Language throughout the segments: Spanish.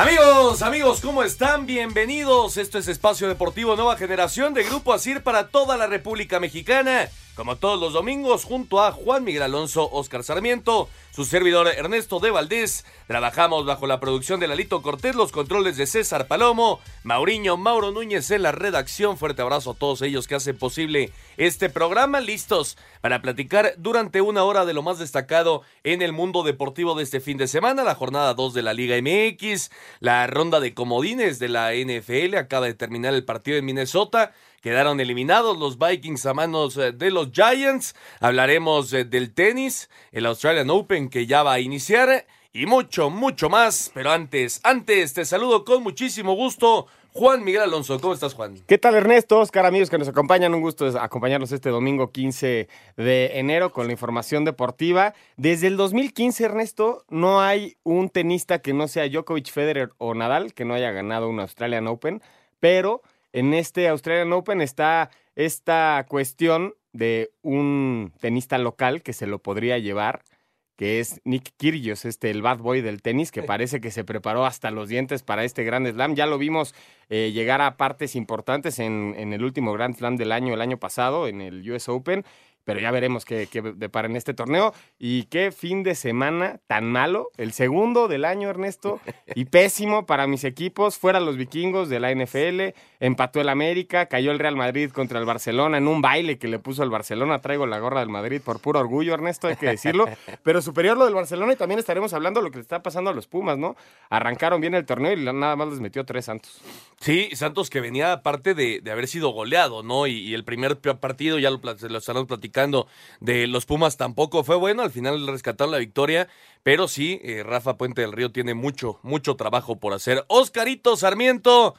Amigos, amigos, ¿cómo están? Bienvenidos. Esto es Espacio Deportivo Nueva Generación de Grupo Asir para toda la República Mexicana. Como todos los domingos, junto a Juan Miguel Alonso, Oscar Sarmiento, su servidor Ernesto de Valdés, trabajamos bajo la producción de Lalito Cortés, los controles de César Palomo, Mauriño Mauro Núñez en la redacción. Fuerte abrazo a todos ellos que hacen posible este programa. Listos para platicar durante una hora de lo más destacado en el mundo deportivo de este fin de semana, la jornada 2 de la Liga MX, la ronda de comodines de la NFL, acaba de terminar el partido en Minnesota. Quedaron eliminados los Vikings a manos eh, de los Giants. Hablaremos eh, del tenis, el Australian Open que ya va a iniciar y mucho, mucho más. Pero antes, antes te saludo con muchísimo gusto. Juan Miguel Alonso, ¿cómo estás, Juan? ¿Qué tal, Ernesto? Oscar, amigos que nos acompañan, un gusto acompañarnos este domingo 15 de enero con la información deportiva. Desde el 2015, Ernesto, no hay un tenista que no sea Djokovic, Federer o Nadal que no haya ganado un Australian Open, pero en este Australian Open está esta cuestión de un tenista local que se lo podría llevar, que es Nick Kyrgios, este el bad boy del tenis, que parece que se preparó hasta los dientes para este Grand Slam. Ya lo vimos eh, llegar a partes importantes en, en el último Grand Slam del año, el año pasado, en el US Open pero ya veremos qué, qué depara en este torneo. Y qué fin de semana tan malo, el segundo del año, Ernesto, y pésimo para mis equipos. Fuera los vikingos de la NFL, empató el América, cayó el Real Madrid contra el Barcelona en un baile que le puso el Barcelona. Traigo la gorra del Madrid por puro orgullo, Ernesto, hay que decirlo. Pero superior lo del Barcelona y también estaremos hablando de lo que le está pasando a los Pumas, ¿no? Arrancaron bien el torneo y nada más les metió tres Santos. Sí, Santos que venía aparte de, haber sido goleado, ¿no? Y, el primer partido, ya lo, lo estaremos platicando de los Pumas tampoco fue bueno, al final rescataron la victoria, pero sí, eh, Rafa Puente del Río tiene mucho, mucho trabajo por hacer. Oscarito Sarmiento.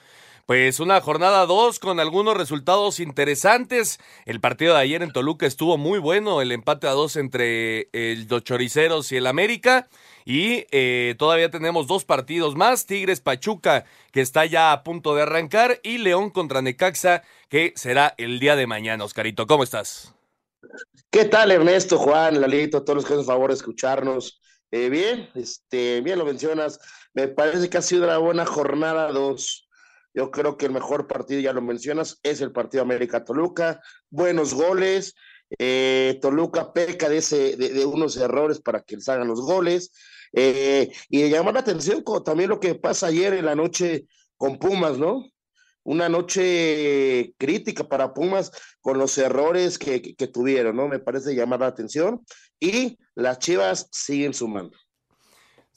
Pues una jornada 2 con algunos resultados interesantes. El partido de ayer en Toluca estuvo muy bueno, el empate a dos entre el, los Choriceros y el América. Y eh, todavía tenemos dos partidos más, Tigres Pachuca, que está ya a punto de arrancar, y León contra Necaxa, que será el día de mañana. Oscarito, ¿cómo estás? ¿Qué tal, Ernesto, Juan, Lalito, todos los que hacen favor de escucharnos? Eh, bien, este, bien lo mencionas. Me parece que ha sido una buena jornada dos. Yo creo que el mejor partido, ya lo mencionas, es el partido América-Toluca. Buenos goles. Eh, Toluca peca de, ese, de, unos errores para que les hagan los goles. Eh, y llamar la atención también lo que pasa ayer en la noche con Pumas, ¿no? Una noche crítica para Pumas con los errores que, tuvieron, ¿no? Me parece llamar la atención. Y las Chivas siguen sumando.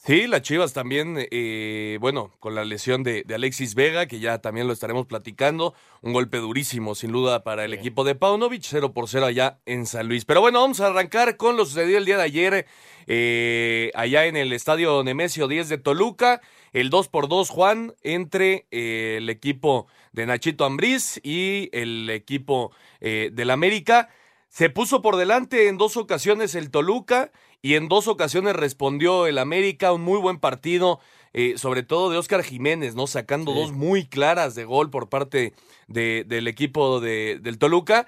Sí, las Chivas también, eh, bueno, con la lesión de, Alexis Vega, que ya también lo estaremos platicando, un golpe durísimo sin duda para el equipo de Paunovic, 0 por 0 allá en San Luis. Pero bueno, vamos a arrancar con lo sucedido el día de ayer eh, allá en el estadio Nemesio 10 de Toluca el 2 por 2 Juan, entre eh, el equipo de Nachito Ambriz y el equipo eh, del América. Se puso por delante en dos ocasiones el Toluca y en dos ocasiones respondió el América, un muy buen partido, eh, sobre todo de Óscar Jiménez, ¿no? Sacando dos muy claras de gol por parte de, del equipo de, del Toluca.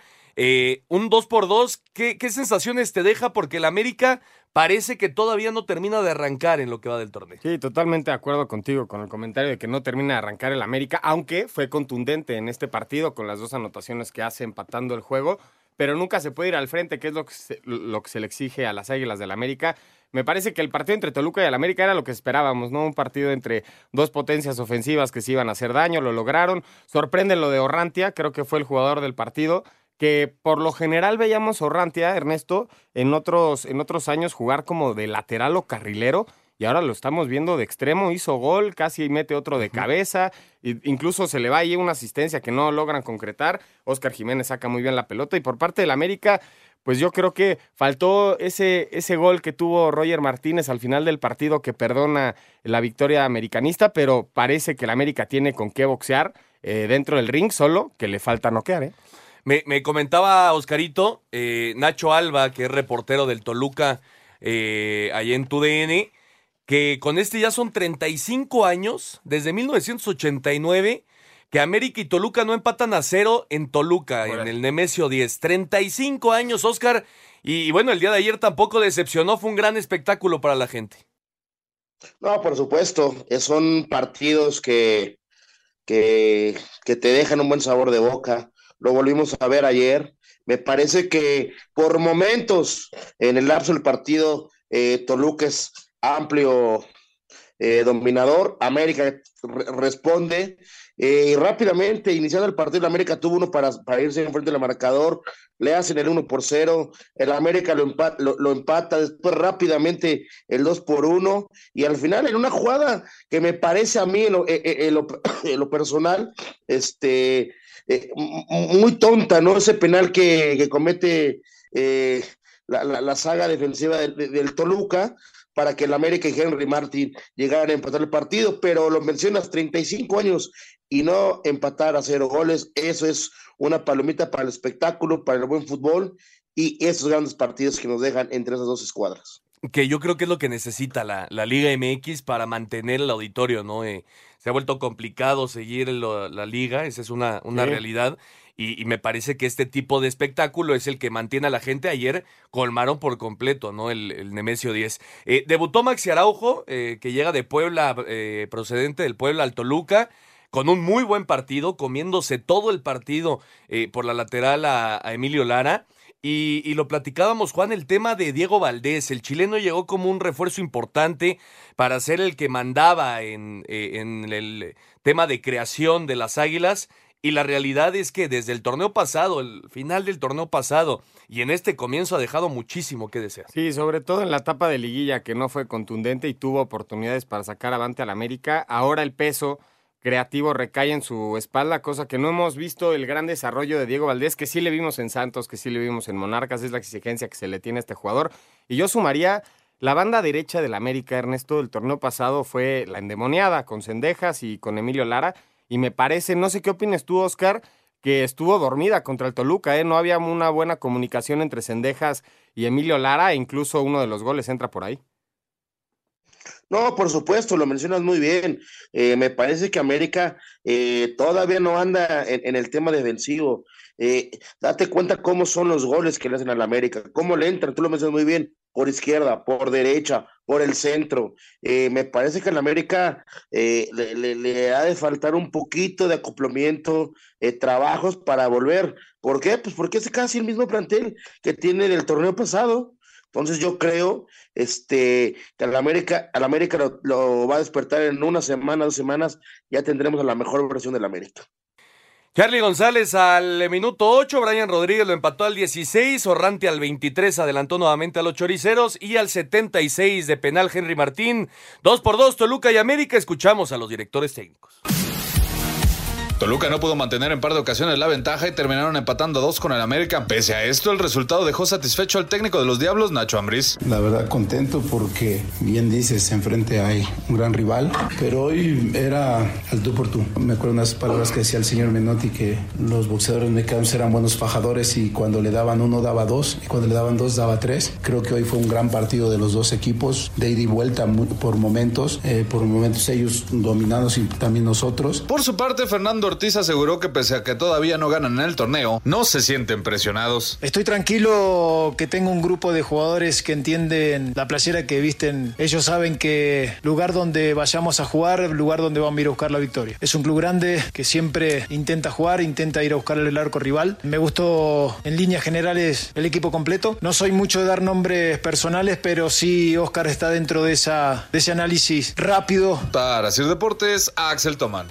un 2 por 2 ¿qué, ¿qué sensaciones te deja? Porque el América parece que todavía no termina de arrancar en lo que va del torneo. Sí, totalmente de acuerdo contigo con el comentario de que no termina de arrancar el América, aunque fue contundente en este partido con las dos anotaciones que hace empatando el juego, pero nunca se puede ir al frente, que es lo que se, lo que se le exige a las Águilas del América. Me parece que el partido entre Toluca y el América era lo que esperábamos, ¿no? Un partido entre dos potencias ofensivas que se iban a hacer daño, lo lograron. Sorprende lo de Orrantia, creo que fue el jugador del partido que por lo general veíamos Orrantia, Ernesto, en otros, en otros años jugar como de lateral o carrilero, y ahora lo estamos viendo de extremo, hizo gol, casi mete otro de cabeza, incluso se le va ahí una asistencia que no logran concretar, Oscar Jiménez saca muy bien la pelota, y por parte del América, pues yo creo que faltó ese, ese gol que tuvo Roger Martínez al final del partido que perdona la victoria americanista, pero parece que el América tiene con qué boxear eh, dentro del ring, solo que le falta noquear, ¿eh? Me, comentaba Oscarito, eh, Nacho Alba, que es reportero del Toluca, eh, ahí en TUDN, que con este ya son 35 años, desde 1989, que América y Toluca no empatan a cero en Toluca, en el Nemesio 10. 35 años, Oscar. Y, bueno, el día de ayer tampoco decepcionó, fue un gran espectáculo para la gente. No, por supuesto, son partidos que, que, que te dejan un buen sabor de boca. Lo volvimos a ver ayer. Me parece que por momentos en el lapso del partido, eh, Toluca es amplio eh, dominador. América responde eh, y rápidamente, iniciando el partido, América tuvo uno para, para irse enfrente del marcador, le hacen el 1 por 0, el América lo empata, lo, empata, después rápidamente el 2 por 1, y al final en una jugada que me parece a mí en lo, en lo personal, este, muy tonta, ¿no? Ese penal que, comete eh, la, saga defensiva del Toluca para que el América y Henry Martin llegaran a empatar el partido, pero lo mencionas 35 años y no empatar a cero goles, eso es una palomita para el espectáculo, para el buen fútbol y esos grandes partidos que nos dejan entre esas dos escuadras que yo creo que es lo que necesita la, Liga MX para mantener el auditorio, ¿no? Eh, se ha vuelto complicado seguir la liga, esa es una, una realidad. Y, me parece que este tipo de espectáculo es el que mantiene a la gente. Ayer colmaron por completo, ¿no? El, Nemesio 10. Eh, debutó Maxi Araujo, eh, que llega de Puebla, procedente del Puebla al Toluca con un muy buen partido, comiéndose todo el partido por la lateral a, a Emilio Lara. Y, lo platicábamos, Juan, el tema de Diego Valdés. El chileno llegó como un refuerzo importante para ser el que mandaba en, eh, en el tema de creación de las Águilas. Y la realidad es que desde el torneo pasado, el final del torneo pasado y en este comienzo ha dejado muchísimo que desear. Sí, sobre todo en la etapa de liguilla que no fue contundente y tuvo oportunidades para sacar avante al América. Ahora el peso creativo recae en su espalda, cosa que no hemos visto el gran desarrollo de Diego Valdés, que sí le vimos en Santos, que sí le vimos en Monarcas, es la exigencia que se le tiene a este jugador. Y yo sumaría la banda derecha del América, Ernesto, el torneo pasado fue la endemoniada con Cendejas y con Emilio Lara, y me parece, no sé qué opinas tú, Oscar, que estuvo dormida contra el Toluca, ¿eh? no había una buena comunicación entre Cendejas y Emilio Lara, e incluso uno de los goles entra por ahí. No, por supuesto, lo mencionas muy bien. Eh, me parece que América eh, todavía no anda en, el tema defensivo. Eh, date cuenta cómo son los goles que le hacen a la América, cómo le entran, tú lo mencionas muy bien, por izquierda, por derecha, por el centro. me parece que en América le, le, ha de faltar un poquito de acoplamiento, trabajos para volver. ¿Por qué? Pues porque es casi el mismo plantel que tiene del torneo pasado. Entonces yo creo este, que al América, al América lo, va a despertar en una semana, dos semanas, ya tendremos a la mejor versión del América. Charlie González al minuto 8, Brian Rodríguez lo empató al 16, Orrante al 23 adelantó nuevamente a los choriceros y al 76 de penal Henry Martín. Dos por dos, Toluca y América. Escuchamos a los directores técnicos. Toluca no pudo mantener en par de ocasiones la ventaja y terminaron empatando dos con el América. Pese a esto, el resultado dejó satisfecho al técnico de los Diablos, Nacho Ambriz. La verdad, contento porque, bien dices, enfrente hay un gran rival, pero hoy era al tú por tú. Me acuerdo unas palabras que decía el señor Menotti que los boxeadores mexicanos eran buenos fajadores y cuando le daban uno daba dos y cuando le daban dos daba tres. Creo que hoy fue un gran partido de los dos equipos, de ida y vuelta por momentos, eh, por momentos ellos dominados y también nosotros. Por su parte, Fernando Ortiz aseguró que pese a que todavía no ganan en el torneo, no se sienten presionados. Estoy tranquilo que tengo un grupo de jugadores que entienden la playera que visten. Ellos saben que lugar donde vayamos a jugar, lugar donde vamos a ir a buscar la victoria. Es un club grande que siempre intenta jugar, intenta ir a buscar el arco rival. Me gustó en líneas generales el equipo completo. No soy mucho de dar nombres personales, pero sí Oscar está dentro de, esa, de ese análisis rápido. Para Sir Deportes, Axel Tomán.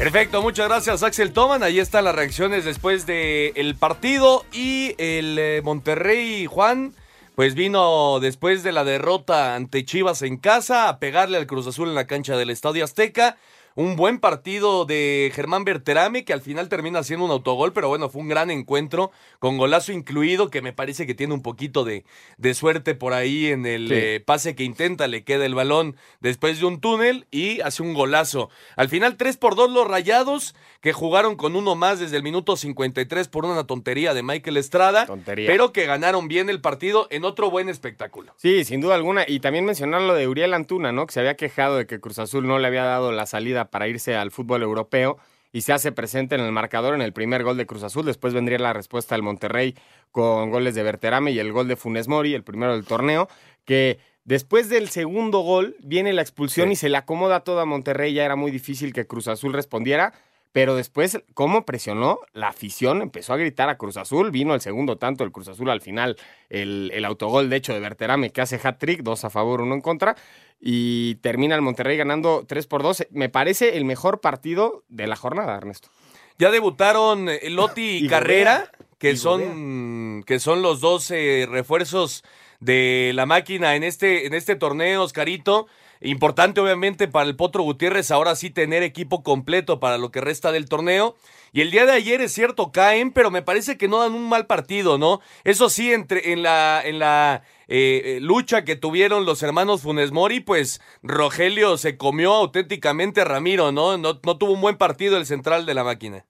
Perfecto, muchas gracias Axel Toman. Ahí están las reacciones después del el partido y el eh, Monterrey Juan. Pues vino después de la derrota ante Chivas en casa a pegarle al Cruz Azul en la cancha del Estadio Azteca. Un buen partido de Germán Berterame, que al final termina siendo un autogol, pero bueno, fue un gran encuentro, con golazo incluido, que me parece que tiene un poquito de, de suerte por ahí en el eh, pase que intenta, le queda el balón después de un túnel y hace un golazo. Al final, 3 por 2 los rayados, que jugaron con uno más desde el minuto 53 por una tontería de Michael Estrada, pero que ganaron bien el partido en otro buen espectáculo. Sí, sin duda alguna. Y también mencionar lo de Uriel Antuna, ¿no? Que se había quejado de que Cruz Azul no le había dado la salida para irse al fútbol europeo y se hace presente en el marcador en el primer gol de Cruz Azul. Después vendría la respuesta del Monterrey con goles de Berterame y el gol de Funes Mori, el primero del torneo, que después del segundo gol viene la expulsión y se le acomoda todo a Monterrey. Ya era muy difícil que Cruz Azul respondiera. Pero después, ¿cómo presionó? La afición empezó a gritar a Cruz Azul. Vino el segundo tanto el Cruz Azul al final. El, el autogol, de hecho, de Berterame, que hace hat-trick, dos a favor, uno en contra. Y termina el Monterrey ganando 3 por 2. Me parece el mejor partido de la jornada, Ernesto. Ya debutaron eh, Lotti y, Carrera, que, son, que son los dos refuerzos de la máquina en este, en este torneo, Oscarito. Importante, obviamente, para el Potro Gutiérrez ahora sí tener equipo completo para lo que resta del torneo. Y el día de ayer es cierto, caen, pero me parece que no dan un mal partido, ¿no? Eso sí, entre, en la, en la eh, eh, lucha que tuvieron los hermanos Funes Mori, pues Rogelio se comió auténticamente a Ramiro, ¿no? ¿no? No tuvo un buen partido el central de la máquina.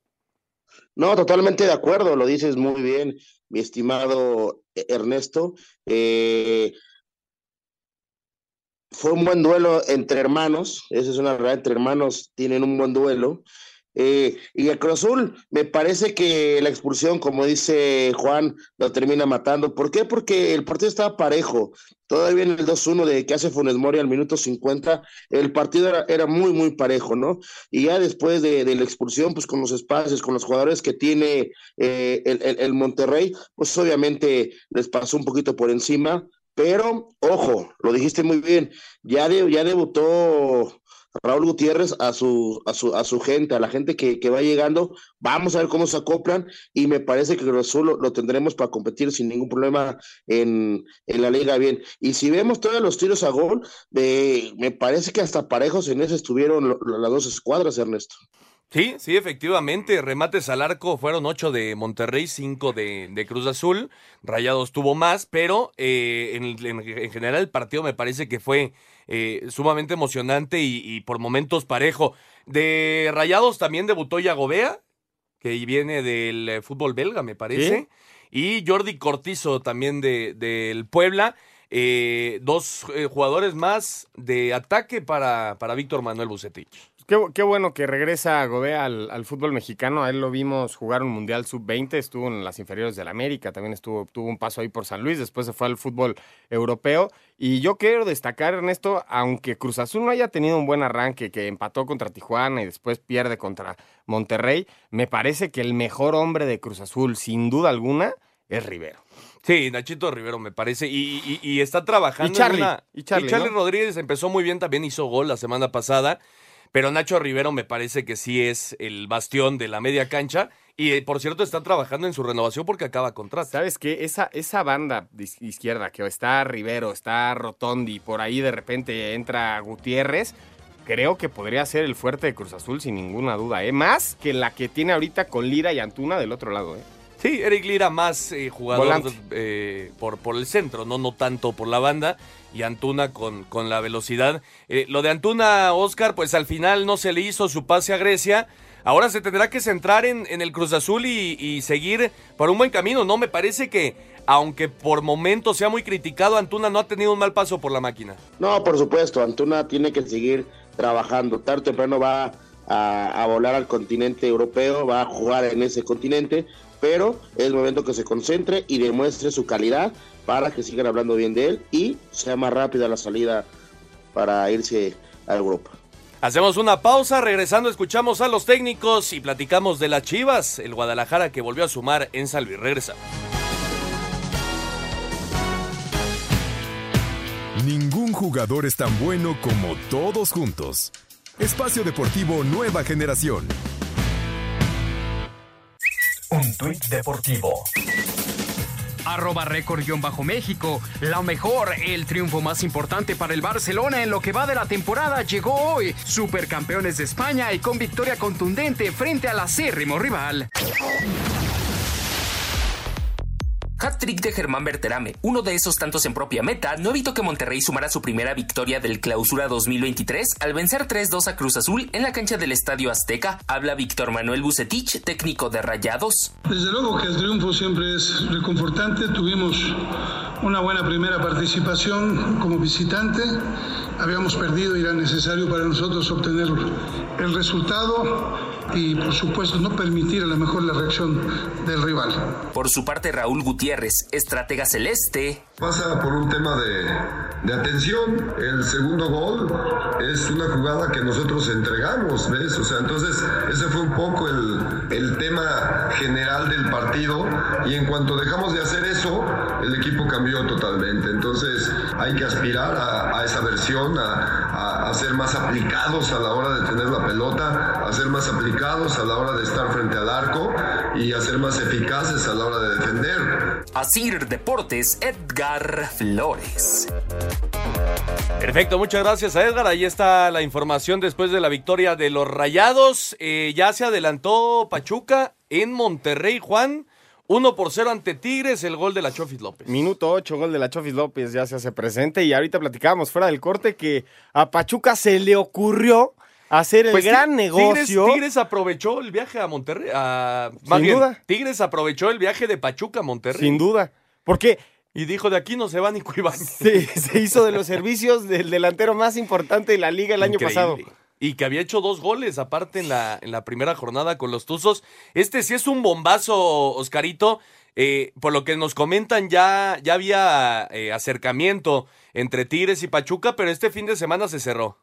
No, totalmente de acuerdo, lo dices muy bien, mi estimado Ernesto. Eh, fue un buen duelo entre hermanos, esa es una verdad, entre hermanos tienen un buen duelo. Eh, y el Cruz me parece que la expulsión, como dice Juan, lo termina matando. ¿Por qué? Porque el partido estaba parejo. Todavía en el 2-1 de que hace Funes Mori al minuto 50, el partido era, era muy, muy parejo, ¿no? Y ya después de, la expulsión, pues con los espacios, con los jugadores que tiene eh, el, el Monterrey, pues obviamente les pasó un poquito por encima. Pero, ojo, lo dijiste muy bien, ya, ya debutó Raúl Gutiérrez a su, a su, a su gente, a la gente que, que, va llegando. Vamos a ver cómo se acoplan y me parece que lo, lo, tendremos para competir sin ningún problema en, en, la liga bien. Y si vemos todos los tiros a gol, eh, me parece que hasta parejos en ese estuvieron las dos escuadras, Ernesto. Sí, sí, efectivamente. Remates al arco fueron ocho de Monterrey, cinco de, de Cruz Azul. Rayados tuvo más, pero eh, en, en, general el partido me parece que fue eh, sumamente emocionante y, por momentos parejo. De Rayados también debutó Yagobea, que viene del eh, fútbol belga, me parece. Y Jordi Cortizo también del de, Puebla. dos jugadores más de ataque para, para Víctor Manuel Bucetich. Qué, bueno que regresa Gobea al, fútbol mexicano. A él lo vimos jugar un Mundial Sub-20, estuvo en las inferiores del América, también estuvo, tuvo un paso ahí por San Luis, después se fue al fútbol europeo. Y yo quiero destacar, Ernesto, aunque Cruz Azul no haya tenido un buen arranque, que empató contra Tijuana y después pierde contra Monterrey, me parece que el mejor hombre de Cruz Azul, sin duda alguna, es Rivero. Sí, Nachito Rivero me parece. Y, está trabajando. Y Charlie. Y Charlie, Rodríguez empezó muy bien, también hizo gol la semana pasada. Pero Nacho Rivero me parece que sí es el bastión de la media cancha. Y eh, por cierto, está trabajando en su renovación porque acaba contrato. ¿Sabes qué? Esa, esa banda de izquierda que está Rivero, está Rotondi, por ahí de repente entra Gutiérrez, creo que podría ser el fuerte de Cruz Azul sin ninguna duda, ¿eh? Más que la que tiene ahorita con Lira y Antuna del otro lado, ¿eh? Sí, Eric Lira más eh, jugador eh, por, por el centro, ¿no? no tanto por la banda. Y Antuna con, con la velocidad. Eh, lo de Antuna, Oscar, pues al final no se le hizo su pase a Grecia. Ahora se tendrá que centrar en, en el Cruz Azul y, seguir por un buen camino, ¿no? Me parece que, aunque por momentos sea muy criticado, Antuna no ha tenido un mal paso por la máquina. No, por supuesto, Antuna tiene que seguir trabajando. Tarde o temprano va a, a volar al continente europeo, va a jugar en ese continente pero es momento que se concentre y demuestre su calidad para que sigan hablando bien de él y sea más rápida la salida para irse a Europa. Hacemos una pausa, regresando escuchamos a los técnicos y platicamos de las Chivas, el Guadalajara que volvió a sumar en San Luis. Regresamos. Ningún jugador es tan bueno como todos juntos. Espacio Deportivo Nueva Generación. Un tuit deportivo arroba récord-méxico. La mejor, el triunfo más importante para el Barcelona en lo que va de la temporada llegó hoy. Supercampeones de España y con victoria contundente frente al acérrimo rival. Hat-trick de Germán Berterame, uno de esos tantos en propia meta, no evitó que Monterrey sumara su primera victoria del Clausura 2023 al vencer 3-2 a Cruz Azul en la cancha del Estadio Azteca. Habla Víctor Manuel Bucetich, técnico de Rayados. Desde luego que el triunfo siempre es reconfortante. Tuvimos una buena primera participación como visitante. Habíamos perdido y era necesario para nosotros obtener el resultado y por supuesto no permitir a lo mejor la reacción del rival. Por su parte Raúl Gutiérrez, estratega celeste. Pasa por un tema de, de atención. El segundo gol es una jugada que nosotros entregamos, ¿ves? O sea, entonces ese fue un poco el, el tema general del partido y en cuanto dejamos de hacer eso, el equipo cambió totalmente. Entonces hay que aspirar a, a esa versión, a, a, ser más aplicados a la hora de tener la pelota, a ser más aplicados a la hora de estar frente al arco y a ser más eficaces a la hora de defender. Asir Deportes, Edgar Flores. Perfecto, muchas gracias a Edgar. Ahí está la información después de la victoria de los Rayados. Eh, ya se adelantó Pachuca en Monterrey, Juan. 1 por 0 ante Tigres, el gol de la Chofis López. Minuto 8, gol de la Chofis López, ya se hace presente. Y ahorita platicábamos fuera del corte que a Pachuca se le ocurrió hacer el Pues gran negocio. Tigres, Tigres aprovechó el viaje a Monterrey. a- más Sin bien, duda. Tigres aprovechó el viaje de Pachuca a Monterrey. Sin duda. Porque Y dijo, de aquí no se va Nico Ibáñez. se, se hizo de los servicios del delantero más importante de la liga el año pasado. Y que había hecho dos goles aparte en la, en la primera jornada con los Tuzos. Este sí es un bombazo, Oscarito. Eh, por lo que nos comentan, ya, ya había eh, acercamiento entre Tigres y Pachuca, pero este fin de semana se cerró.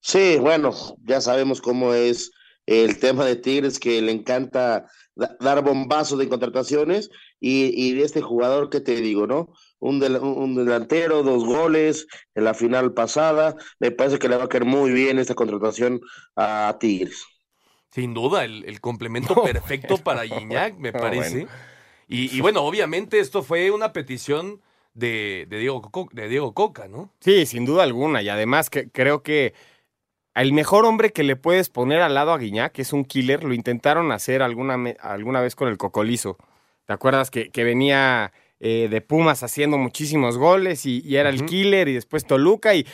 Sí, bueno, ya sabemos cómo es el tema de Tigres, que le encanta da- dar bombazos de contrataciones y, y de este jugador, ¿qué te digo, no? Un, del- un delantero, dos goles en la final pasada, me parece que le va a caer muy bien esta contratación a Tigres. Sin duda, el, el complemento No, perfecto bueno. para Guiñac, me No, parece. bueno. Y, y bueno, obviamente esto fue una petición de, de Diego, de Diego Coca, ¿no? Sí, sin duda alguna. Y además que creo que el mejor hombre que le puedes poner al lado a Guiñac es un killer. Lo intentaron hacer alguna, alguna vez con el Cocolizo. ¿Te acuerdas que, que venía eh, de Pumas haciendo muchísimos goles y, y era el killer y después Toluca y,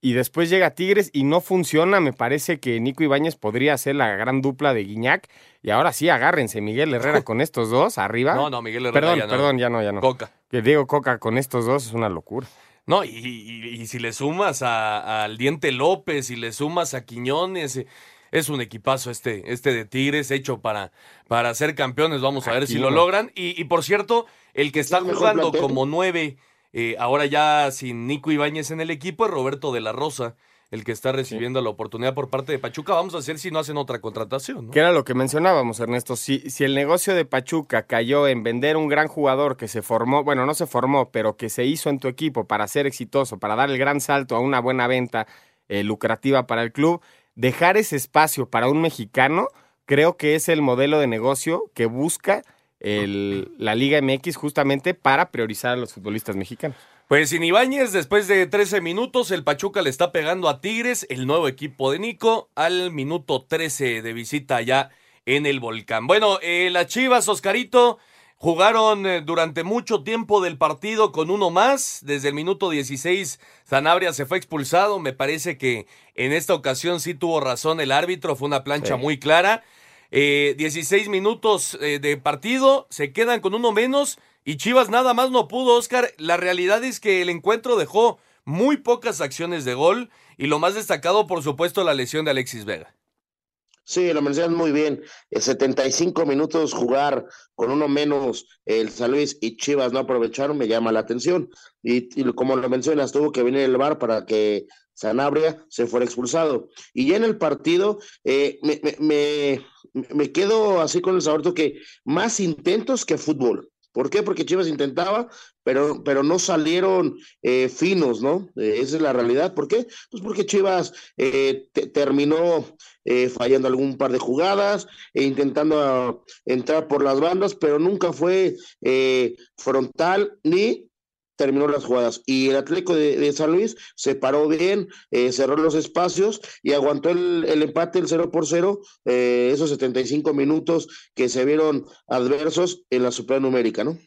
y después llega Tigres y no funciona? Me parece que Nico Ibáñez podría ser la gran dupla de Guiñac. Y ahora sí, agárrense Miguel Herrera con estos dos arriba. No, no, Miguel Herrera Perdón, ya no. perdón, ya no, ya no. Coca. Que Diego Coca con estos dos es una locura. No, y, y- y si le sumas a- al Diente López y le sumas a Quiñones, eh, es un equipazo este, este de Tigres hecho para, para ser campeones. Vamos a ver si lo logran. Y, y por cierto, el que está jugando como nueve, eh, ahora ya sin Nico Ibáñez en el equipo, es Roberto de la Rosa, el que está recibiendo la oportunidad por parte de Pachuca. Vamos a ver si no hacen otra contratación. ¿no? Que era lo que mencionábamos, Ernesto. Si, si el negocio de Pachuca cayó en vender un gran jugador que se formó, bueno, no se formó, pero que se hizo en tu equipo para ser exitoso, para dar el gran salto a una buena venta eh, lucrativa para el club, dejar ese espacio para un mexicano, creo que es el modelo de negocio que busca la Liga MX justamente para priorizar a los futbolistas mexicanos. Pues sin Ibáñez, después de 13 minutos, el Pachuca le está pegando a Tigres, el nuevo equipo de Nico, al minuto 13 de visita allá en el volcán. Bueno, eh, las Chivas, Oscarito, jugaron eh, durante mucho tiempo del partido con uno más. Desde el minuto 16, Sanabria se fue expulsado. Me parece que en esta ocasión sí tuvo razón el árbitro, fue una plancha Sí. muy clara. Eh, 16 minutos eh, de partido, se quedan con uno menos y Chivas nada más no pudo, Oscar. La realidad es que el encuentro dejó muy pocas acciones de gol y lo más destacado, por supuesto, la lesión de Alexis Vega. Sí, lo mencionas muy bien. Eh, 75 minutos jugar con uno menos el San Luis y Chivas no aprovecharon, me llama la atención. Y, como lo mencionas, tuvo que venir el VAR para que Sanabria se fuera expulsado. Y ya en el partido eh, me, me, me, me quedo así con el sabor que más intentos que fútbol. ¿Por qué? Porque Chivas intentaba, pero, pero no salieron eh, finos, ¿no? Eh, esa es la realidad. ¿Por qué? Pues porque Chivas eh, terminó fallando algún par de jugadas, e intentando ah, entrar por las bandas, pero nunca fue frontal ni terminó las jugadas. Y el Atlético de, San Luis se paró bien, cerró los espacios y aguantó el, empate, el 0 por 0, esos 75 minutos que se vieron adversos en la supernumérica, ¿no?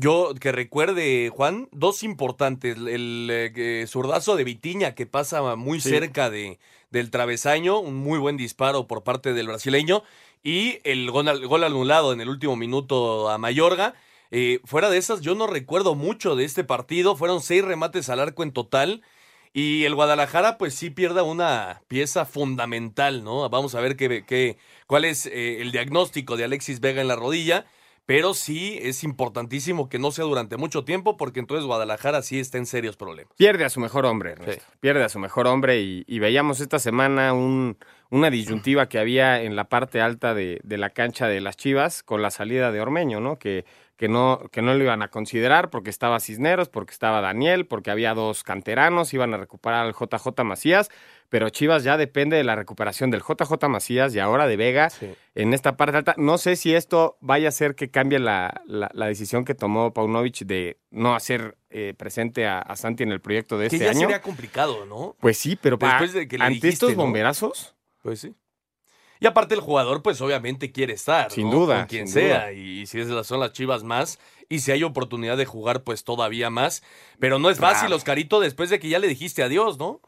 Yo que recuerde, Juan, dos importantes. El eh, zurdazo de Vitiña que pasa muy cerca de, del travesaño, un muy buen disparo por parte del brasileño. Y el gol, gol anulado en el último minuto a Mayorga. Eh, fuera de esas, yo no recuerdo mucho de este partido. Fueron seis remates al arco en total. Y el Guadalajara, pues sí pierda una pieza fundamental, ¿no? Vamos a ver qué, qué, cuál es eh, el diagnóstico de Alexis Vega en la rodilla pero sí es importantísimo que no sea durante mucho tiempo porque entonces Guadalajara sí está en serios problemas. Pierde a su mejor hombre, pierde a su mejor hombre y, veíamos esta semana un, una disyuntiva que había en la parte alta de, de, la cancha de las Chivas con la salida de Ormeño, ¿no? Que, que no, que no lo iban a considerar porque estaba Cisneros, porque estaba Daniel, porque había dos canteranos, iban a recuperar al JJ Macías pero Chivas ya depende de la recuperación del JJ Macías y ahora de Vega en esta parte alta. No sé si esto vaya a hacer que cambie la, la, decisión que tomó Paunovic de no hacer eh, presente a, Santi en el proyecto de este ya año. sería complicado, ¿no? Pues sí, pero Después de que ante estos bomberazos. Pues sí. Y aparte el jugador, pues obviamente quiere estar. Sin duda. Con quien sea. Y si es, son las chivas más. Y si hay oportunidad de jugar, pues todavía más. Pero no es fácil, Oscarito, después de que ya le dijiste adiós, ¿no?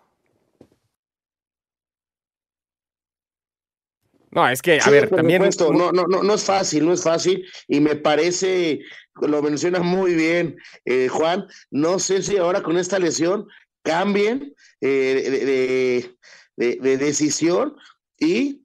No, es que, a ver, también. No, no, no, no es fácil, no es fácil. Y me parece, lo menciona muy bien eh, Juan. No sé si ahora con esta lesión cambien eh, de, de, decisión y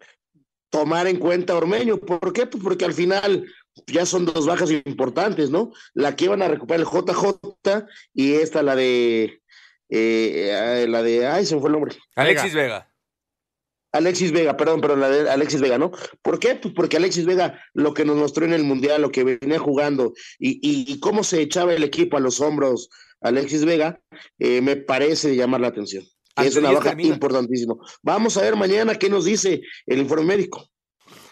tomar en cuenta a Ormeño. ¿Por qué? Pues porque al final ya son dos bajas importantes, ¿no? La que iban a recuperar el JJ y esta, la de. Eh, la de. Ay, se me fue el nombre. Alexis Vega. Alexis Vega, perdón, pero la de Alexis Vega, ¿no? ¿Por qué? Pues porque Alexis Vega, lo que nos mostró en el Mundial, lo que venía jugando y, y, cómo se echaba el equipo a los hombros Alexis Vega, eh, me parece llamar la atención. es una baja importantísima. Vamos a ver mañana qué nos dice el informe médico.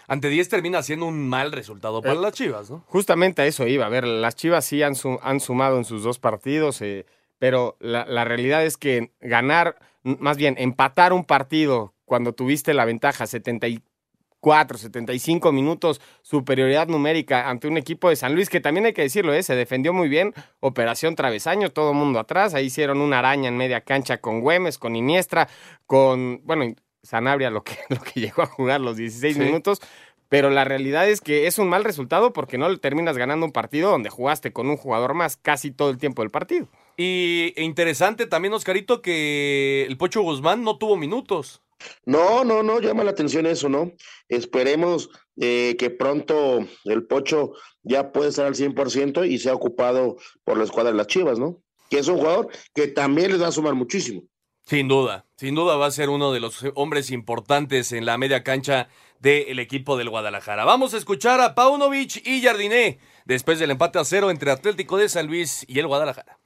Ante 10 termina siendo un mal resultado para eh, las Chivas, ¿no? Justamente a eso iba. A ver, las Chivas sí han, han sumado en sus dos partidos, eh, pero la, la realidad es que ganar, más bien empatar un partido cuando tuviste la ventaja 74, 75 minutos, superioridad numérica ante un equipo de San Luis, que también hay que decirlo, ¿eh? se defendió muy bien, operación travesaño, todo mundo atrás, ahí hicieron una araña en media cancha con Güemes, con Iniestra, con, bueno, Sanabria lo que, lo que llegó a jugar los 16 minutos, pero la realidad es que es un mal resultado porque no le terminas ganando un partido donde jugaste con un jugador más casi todo el tiempo del partido. Y e interesante también, Oscarito, que el Pocho Guzmán no tuvo minutos. No, no, no, llama la atención eso, ¿no? Esperemos eh, que pronto el Pocho ya pueda estar al 100% y sea ocupado por la escuadra de las Chivas, ¿no? Que es un jugador que también les va a sumar muchísimo. Sin duda, sin duda va a ser uno de los hombres importantes en la media cancha del equipo del Guadalajara. Vamos a escuchar a Paunovic y Jardiné después del empate a cero entre Atlético de San Luis y el Guadalajara.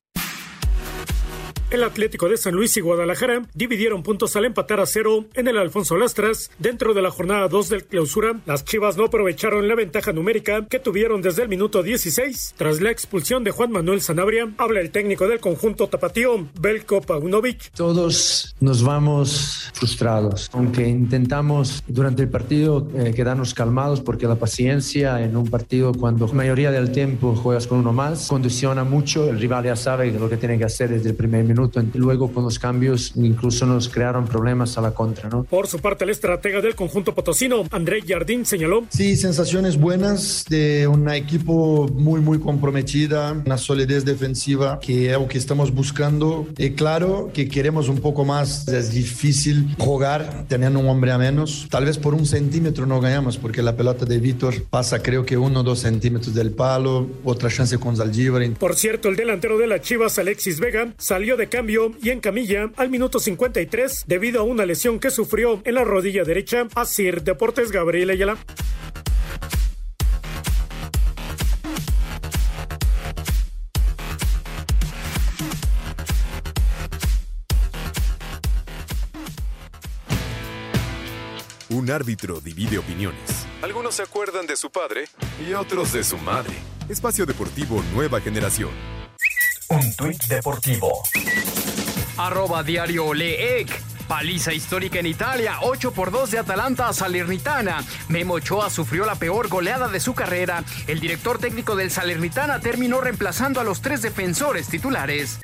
El Atlético de San Luis y Guadalajara dividieron puntos al empatar a cero en el Alfonso Lastras. Dentro de la jornada 2 del clausura, las Chivas no aprovecharon la ventaja numérica que tuvieron desde el minuto 16. Tras la expulsión de Juan Manuel Sanabria, habla el técnico del conjunto tapatío, Belko Paunovic. Todos nos vamos frustrados, aunque intentamos durante el partido eh, quedarnos calmados porque la paciencia en un partido cuando la mayoría del tiempo juegas con uno más condiciona mucho, el rival ya sabe lo que tiene que hacer desde el primer minuto Luego con los cambios incluso nos crearon problemas a la contra, ¿no? Por su parte, el estratega del conjunto potosino, André Jardín, señaló. Sí, sensaciones buenas de un equipo muy, muy comprometida, una solidez defensiva que es lo que estamos buscando. Y claro que queremos un poco más. Es difícil jugar teniendo un hombre a menos. Tal vez por un centímetro no ganamos porque la pelota de Víctor pasa creo que uno o dos centímetros del palo. Otra chance con Zaldívar. Por cierto, el delantero de las Chivas, Alexis Vega, salió de cambio y en camilla al minuto 53 debido a una lesión que sufrió en la rodilla derecha. a Sir Deportes Gabriel Ayala. Un árbitro divide opiniones. Algunos se acuerdan de su padre y otros de su madre. Espacio Deportivo Nueva Generación. Un tuit deportivo. Arroba diario Leec. Paliza histórica en Italia, 8 por 2 de Atalanta a Salernitana. Memo Ochoa sufrió la peor goleada de su carrera. El director técnico del Salernitana terminó reemplazando a los tres defensores titulares.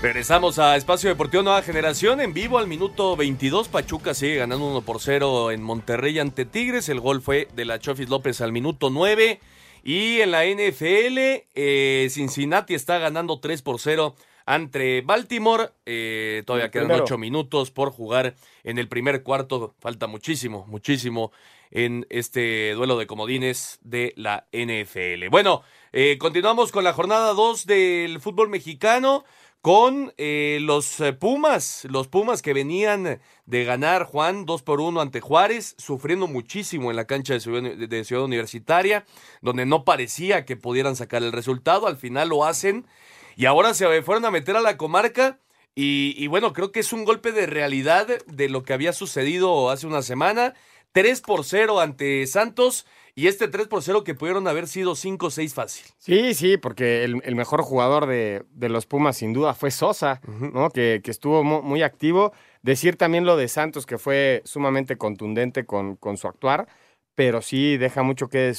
Regresamos a Espacio Deportivo Nueva Generación en vivo al minuto 22. Pachuca sigue ganando 1 por 0 en Monterrey ante Tigres. El gol fue de la Chofis López al minuto 9. Y en la NFL, eh, Cincinnati está ganando 3 por 0 ante Baltimore. Eh, todavía quedan Primero. 8 minutos por jugar en el primer cuarto. Falta muchísimo, muchísimo en este duelo de comodines de la NFL. Bueno, eh, continuamos con la jornada 2 del fútbol mexicano con eh, los eh, Pumas, los Pumas que venían de ganar Juan 2 por 1 ante Juárez, sufriendo muchísimo en la cancha de Ciudad, Ciudad Universitaria, donde no parecía que pudieran sacar el resultado, al final lo hacen y ahora se fueron a meter a la comarca y bueno, creo que es un golpe de realidad de lo que había sucedido hace una semana, 3 por 0 ante Santos y este 3 por 0 que pudieron haber sido 5 o 6 fácil. Sí, sí, porque el, el mejor jugador de, de los Pumas sin duda fue Sosa, ¿no? Que, que estuvo mu- muy, activo. Decir también lo de Santos, que fue sumamente contundente con, con su actuar, pero sí deja mucho, que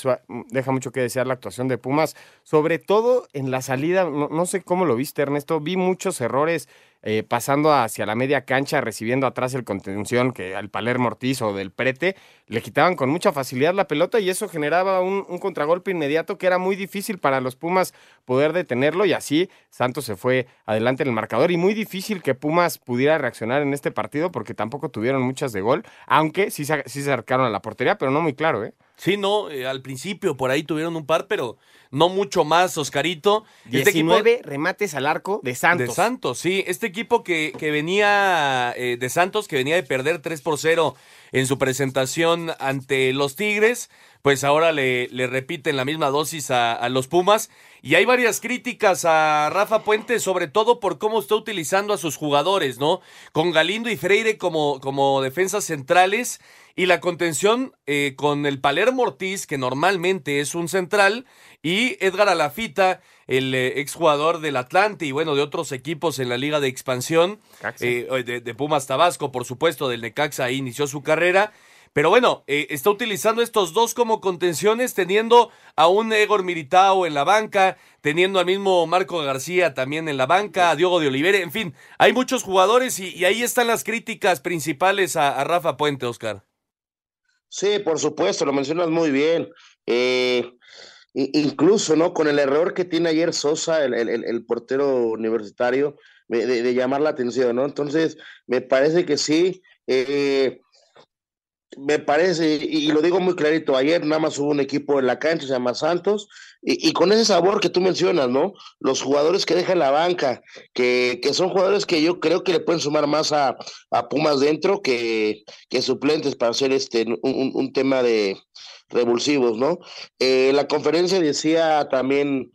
deja mucho que desear la actuación de Pumas, sobre todo en la salida, no, no sé cómo lo viste Ernesto, vi muchos errores eh, pasando hacia la media cancha, recibiendo atrás el contención que al Palermo Ortiz o del Prete, le quitaban con mucha facilidad la pelota y eso generaba un, contragolpe inmediato que era muy difícil para los Pumas poder detenerlo y así Santos se fue adelante en el marcador y muy difícil que Pumas pudiera reaccionar en este partido porque tampoco tuvieron muchas de gol, aunque sí sí se acercaron a la portería, pero no muy claro, ¿eh? Sí, no, eh, al principio por ahí tuvieron un par, pero no mucho más, Oscarito. Este equipo- 19 remates al arco de Santos. De Santos, sí. Este equipo que, que venía eh, de Santos, que venía de perder 3 por 0 en su presentación ante los Tigres, pues ahora le, le repiten la misma dosis a, a los Pumas. Y hay varias críticas a Rafa Puente, sobre todo por cómo está utilizando a sus jugadores, ¿no? Con Galindo y Freire como, como defensas centrales y la contención eh, con el Palermo Ortiz, que normalmente es un central, y Edgar Alafita, el eh, exjugador del Atlante y bueno, de otros equipos en la Liga de Expansión, eh, de, de Pumas Tabasco, por supuesto, del Necaxa, ahí inició su carrera. Pero bueno, eh, está utilizando estos dos como contenciones, teniendo a un Egor Militao en la banca, teniendo al mismo Marco García también en la banca, a Diogo de Olivera, en fin, hay muchos jugadores y, ahí están las críticas principales a, Rafa Puente, Oscar. Sí, por supuesto, lo mencionas muy bien. Eh, incluso, ¿no? Con el error que tiene ayer Sosa, el, el- el- portero universitario, de- de llamar la atención, ¿no? Entonces, me parece que sí. eh, me parece, y, lo digo muy clarito, ayer nada más hubo un equipo en la cancha, se llama Santos, y, y con ese sabor que tú mencionas, ¿no? Los jugadores que dejan la banca, que, que son jugadores que yo creo que le pueden sumar más a, a Pumas dentro que, que suplentes para hacer este un, un- un tema de revulsivos, ¿no? Eh, la conferencia decía también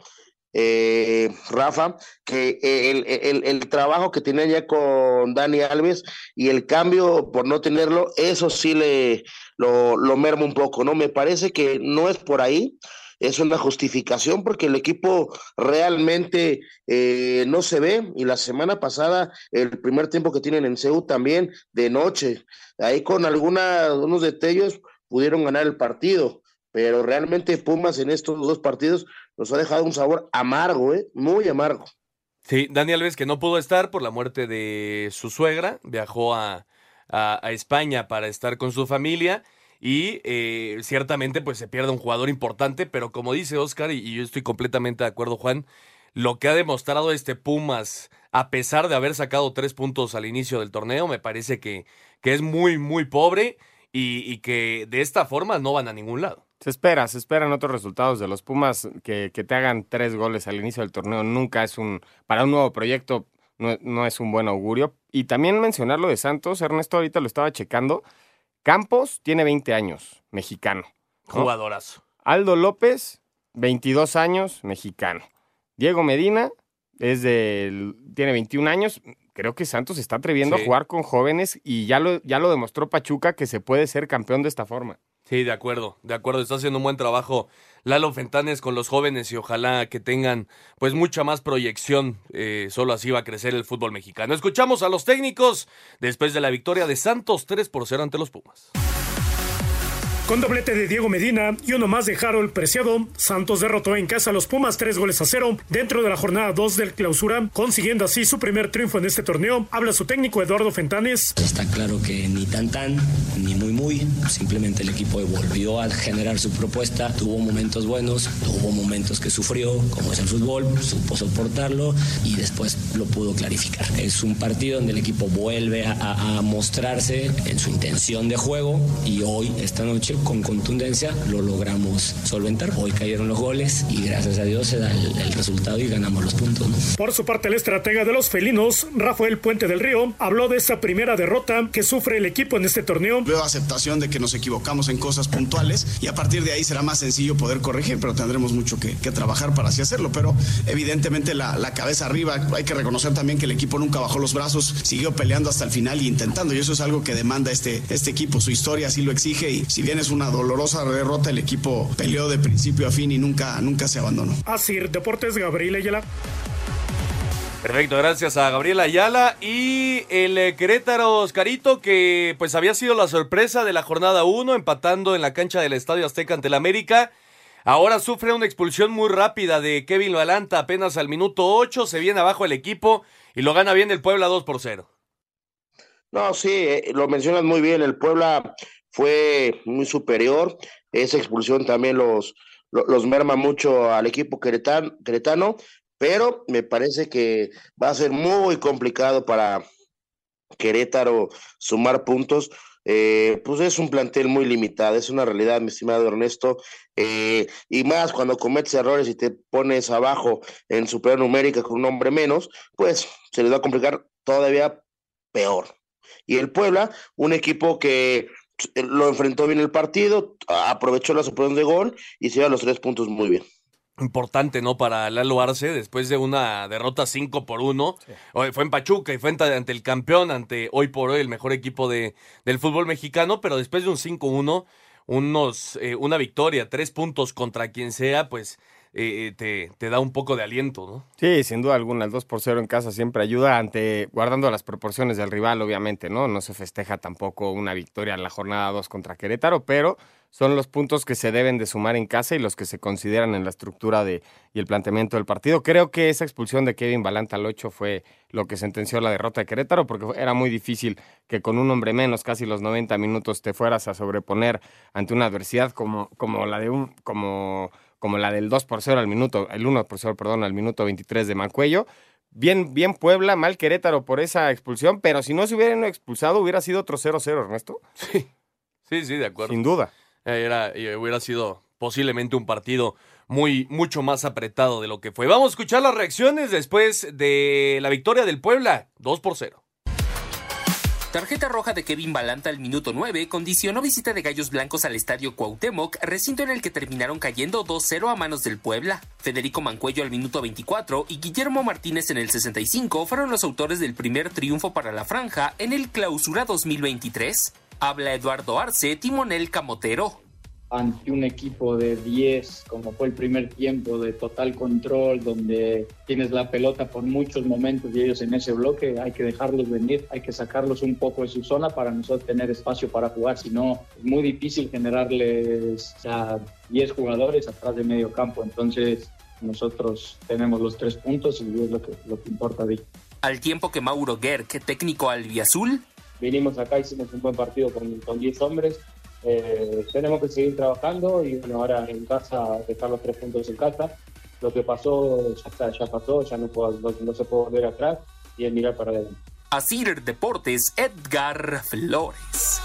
eh, Rafa, que el, el- el trabajo que tenía ya con Dani Alves y el cambio por no tenerlo, eso sí le lo, lo merma un poco, ¿no? Me parece que no es por ahí, es una justificación porque el equipo realmente eh, no se ve y la semana pasada, el primer tiempo que tienen en CEU también de noche, ahí con algunos unos detalles pudieron ganar el partido, pero realmente Pumas en estos dos partidos nos ha dejado un sabor amargo, ¿eh? muy amargo. Sí, Dani Alves que no pudo estar por la muerte de su suegra, viajó a, a- España para estar con su familia y eh, ciertamente pues se pierde un jugador importante, pero como dice Oscar, y, yo estoy completamente de acuerdo Juan, lo que ha demostrado este Pumas, a pesar de haber sacado tres puntos al inicio del torneo, me parece que, que es muy, muy pobre y que de esta forma no van a ningún lado. Se espera, se esperan otros resultados de los Pumas que, que te hagan tres goles al inicio del torneo. Nunca es un, para un nuevo proyecto, no, no es un buen augurio. Y también mencionar lo de Santos, Ernesto ahorita lo estaba checando. Campos tiene 20 años, mexicano. ¿no? Jugadorazo. Aldo López, 22 años, mexicano. Diego Medina, es tiene 21 años. Creo que Santos está atreviendo Sí. a jugar con jóvenes y ya lo, ya lo demostró Pachuca que se puede ser campeón de esta forma. Sí, de acuerdo, de acuerdo. Está haciendo un buen trabajo Lalo Fentanes con los jóvenes y ojalá que tengan pues mucha más proyección. Eh, solo así va a crecer el fútbol mexicano. Escuchamos a los técnicos después de la victoria de Santos 3 por 0 ante los Pumas. Con doblete de Diego Medina y uno más de Harold Preciado, Santos derrotó en casa a los Pumas tres goles a cero dentro de la jornada 2 del clausura, consiguiendo así su primer triunfo en este torneo. Habla su técnico Eduardo Fentanes. Está claro que ni tan tan, ni muy muy, simplemente el equipo volvió a generar su propuesta, tuvo momentos buenos, tuvo momentos que sufrió, como es el fútbol, supo soportarlo y después lo pudo clarificar. Es un partido donde el equipo vuelve a, a- a mostrarse en su intención de juego y hoy, esta noche, con contundencia, lo logramos solventar. Hoy cayeron los goles y gracias a Dios se da el, el resultado y ganamos los puntos. ¿no? Por su parte, el estratega de los felinos, Rafael Puente del Río, habló de esta primera derrota que sufre el equipo en este torneo. Veo aceptación de que nos equivocamos en cosas puntuales y a partir de ahí será más sencillo poder corregir, pero tendremos mucho que, que trabajar para así hacerlo. Pero evidentemente la, la cabeza arriba, hay que reconocer también que el equipo nunca bajó los brazos, siguió peleando hasta el final y intentando y eso es algo que demanda este, este equipo. Su historia así lo exige y si bien es una dolorosa derrota, el equipo peleó de principio a fin y nunca, nunca se abandonó. Así, Deportes Gabriel Ayala. Perfecto, gracias a Gabriel Ayala y el eh, Querétaro Oscarito que pues había sido la sorpresa de la jornada 1 empatando en la cancha del Estadio Azteca ante el América. Ahora sufre una expulsión muy rápida de Kevin Balanta apenas al minuto 8, se viene abajo el equipo y lo gana bien el Puebla 2 por 0. No, sí, eh, lo mencionas muy bien. El Puebla fue muy superior. Esa expulsión también los, lo- los merma mucho al equipo queretan- queretano, pero me parece que va a ser muy complicado para Querétaro sumar puntos. Eh, pues es un plantel muy limitado, es una realidad, mi estimado Ernesto. Eh, y más cuando cometes errores y te pones abajo en superior numérica con un hombre menos, pues se les va a complicar todavía peor. Y el Puebla, un equipo que lo enfrentó bien el partido, aprovechó la superación de gol y se lleva los tres puntos muy bien. Importante, ¿no? Para Lalo Arce, después de una derrota 5 por 1. Fue en Pachuca y fue ante, ante el campeón, ante hoy por hoy el mejor equipo de, del fútbol mexicano, pero después de un 5-1, unos, eh, una victoria, tres puntos contra quien sea, pues eh, te, te da un poco de aliento, ¿no? Sí, sin duda alguna, el 2 por 0 en casa siempre ayuda, ante guardando las proporciones del rival, obviamente, ¿no? No se festeja tampoco una victoria en la jornada 2 contra Querétaro, pero son los puntos que se deben de sumar en casa y los que se consideran en la estructura de, y el planteamiento del partido. Creo que esa expulsión de Kevin Balanta al 8 fue lo que sentenció la derrota de Querétaro, porque era muy difícil que con un hombre menos, casi los 90 minutos, te fueras a sobreponer ante una adversidad como, como la de un, como como la del 2 por 0 al minuto, el 1 por 0, perdón, al minuto 23 de Mancuello. Bien, bien Puebla, mal Querétaro por esa expulsión, pero si no se hubieran expulsado hubiera sido otro 0-0, Ernesto. Sí, sí, sí, de acuerdo. Sin duda. Eh, Era, eh, hubiera sido posiblemente un partido muy, mucho más apretado de lo que fue. Vamos a escuchar las reacciones después de la victoria del Puebla, 2 por 0. Tarjeta roja de Kevin Balanta al minuto 9 condicionó visita de Gallos Blancos al estadio Cuauhtémoc, recinto en el que terminaron cayendo 2-0 a manos del Puebla. Federico Mancuello al minuto 24 y Guillermo Martínez en el 65 fueron los autores del primer triunfo para la franja en el Clausura 2023. Habla Eduardo Arce, timonel camotero. Ante un equipo de 10, como fue el primer tiempo, de total control, donde tienes la pelota por muchos momentos y ellos en ese bloque, hay que dejarlos venir, hay que sacarlos un poco de su zona para nosotros tener espacio para jugar, si no es muy difícil generarles a 10 jugadores atrás de medio campo, entonces nosotros tenemos los tres puntos y es lo que, lo que importa de Al tiempo que Mauro Gerg, técnico albiazul, Vinimos acá, hicimos un buen partido con, con 10 hombres, eh, tenemos que seguir trabajando y bueno, ahora en casa, dejar los tres puntos en casa. Lo que pasó ya está, ya pasó, ya no, puedo- no, no se puede volver atrás y es mirar para adelante. Asir Deportes, Edgar Flores.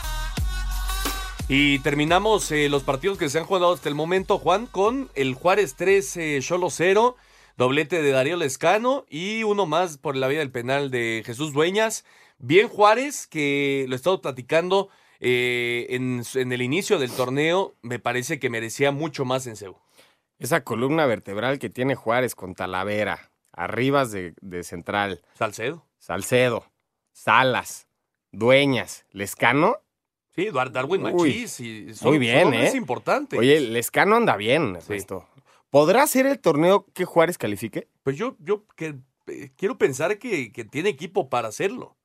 Y terminamos eh, los partidos que se han jugado hasta el momento, Juan, con el Juárez 3, eh, Cholo 0, doblete de Darío Lescano y uno más por la vía del penal de Jesús Dueñas. Bien Juárez, que lo he estado platicando eh, en, en el inicio del torneo, me parece que merecía mucho más en Cebu. Esa columna vertebral que tiene Juárez con Talavera, Arribas de, de central. Salcedo. Salcedo. Salas. Dueñas. Lescano. Sí, Darwin Uy, Machís. y son- Muy bien, son ¿eh? hombres importantes. Oye, Lescano anda bien, esto. ¿Podrá ser el torneo que Juárez califique? Pues yo, yo que, eh, quiero pensar que, que tiene equipo para hacerlo.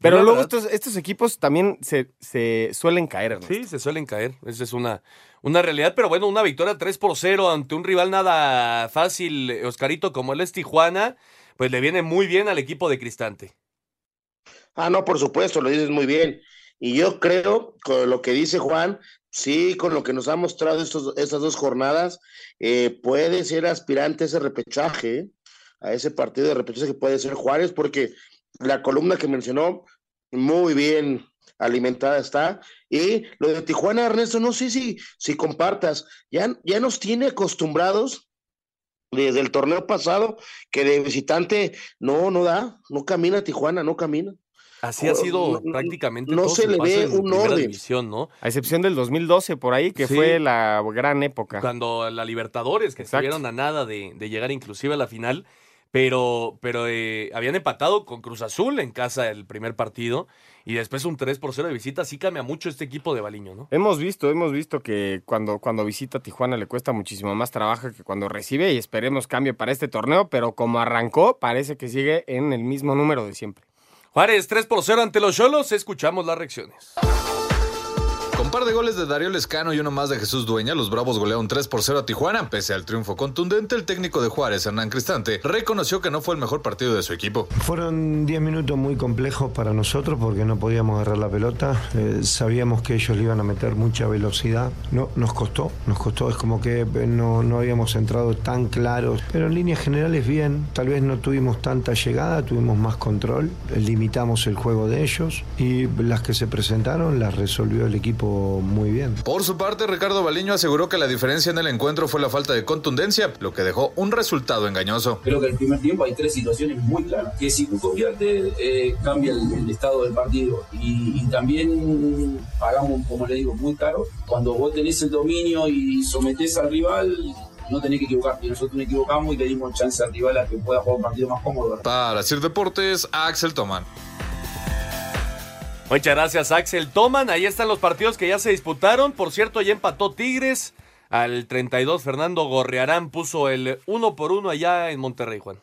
Pero la luego estos, estos equipos también se, se suelen caer. Ernesto. Sí, se suelen caer. Esa es una, una realidad. Pero bueno, una victoria 3 por 0 ante un rival nada fácil, Oscarito, como él es Tijuana, pues le viene muy bien al equipo de Cristante. Ah, no, por supuesto, lo dices muy bien. Y yo creo, con lo que dice Juan, sí, con lo que nos ha mostrado estos, estas dos jornadas, eh, puede ser aspirante a ese repechaje, a ese partido de repechaje que puede ser Juárez, porque la columna que mencionó, muy bien alimentada está. Y lo de Tijuana, Ernesto, no sé si, si compartas, ya, ya nos tiene acostumbrados desde el torneo pasado que de visitante no, no da, no camina Tijuana, no camina. Así ha Oh, sido no- prácticamente no todo se le ve un primera orden. división, ¿no? A excepción del 2012 por ahí, que Sí. fue la gran época. Cuando la Libertadores, que Exacto. estuvieron a nada de, de llegar inclusive a la final, pero, pero eh, habían empatado con Cruz Azul en casa el primer partido y después un 3 por 0 de visita, sí cambia mucho este equipo de Baliño, ¿no? Hemos visto, hemos visto que cuando, cuando visita Tijuana le cuesta muchísimo más trabajo que cuando recibe y esperemos cambie para este torneo, pero como arrancó, parece que sigue en el mismo número de siempre. Juárez 3 por 0 ante los Cholos, escuchamos las reacciones. Con par de goles de Darío Lescano y uno más de Jesús Dueña, los Bravos golearon 3 por 0 a Tijuana. Pese al triunfo contundente, el técnico de Juárez, Hernán Cristante, reconoció que no fue el mejor partido de su equipo. Fueron 10 minutos muy complejos para nosotros porque no podíamos agarrar la pelota. Eh, sabíamos que ellos le iban a meter mucha velocidad. No, nos costó, nos costó. Es como que eh, no, no habíamos entrado tan claros. Pero en líneas generales bien. Tal vez no tuvimos tanta llegada, tuvimos más control. Limitamos el juego de ellos y las que se presentaron las resolvió el equipo muy bien. Por su parte, Ricardo Baliño aseguró que la diferencia en el encuentro fue la falta de contundencia, lo que dejó un resultado engañoso. Creo que en el primer tiempo hay tres situaciones muy claras. Que si tú conviertes, eh, cambia el, el estado del partido. Y, y también pagamos, como le digo, muy caro. Cuando vos tenés el dominio y sometés al rival, no tenés que equivocarte. Y nosotros nos equivocamos y le dimos chance al rival a que pueda jugar un partido más cómodo. Para Sir Deportes, Axel Tomán. Muchas gracias, Axel Toman. Ahí están los partidos que ya se disputaron. Por cierto, ya empató Tigres. Al 32, Fernando Gorriarán puso el uno por uno allá en Monterrey, Juan.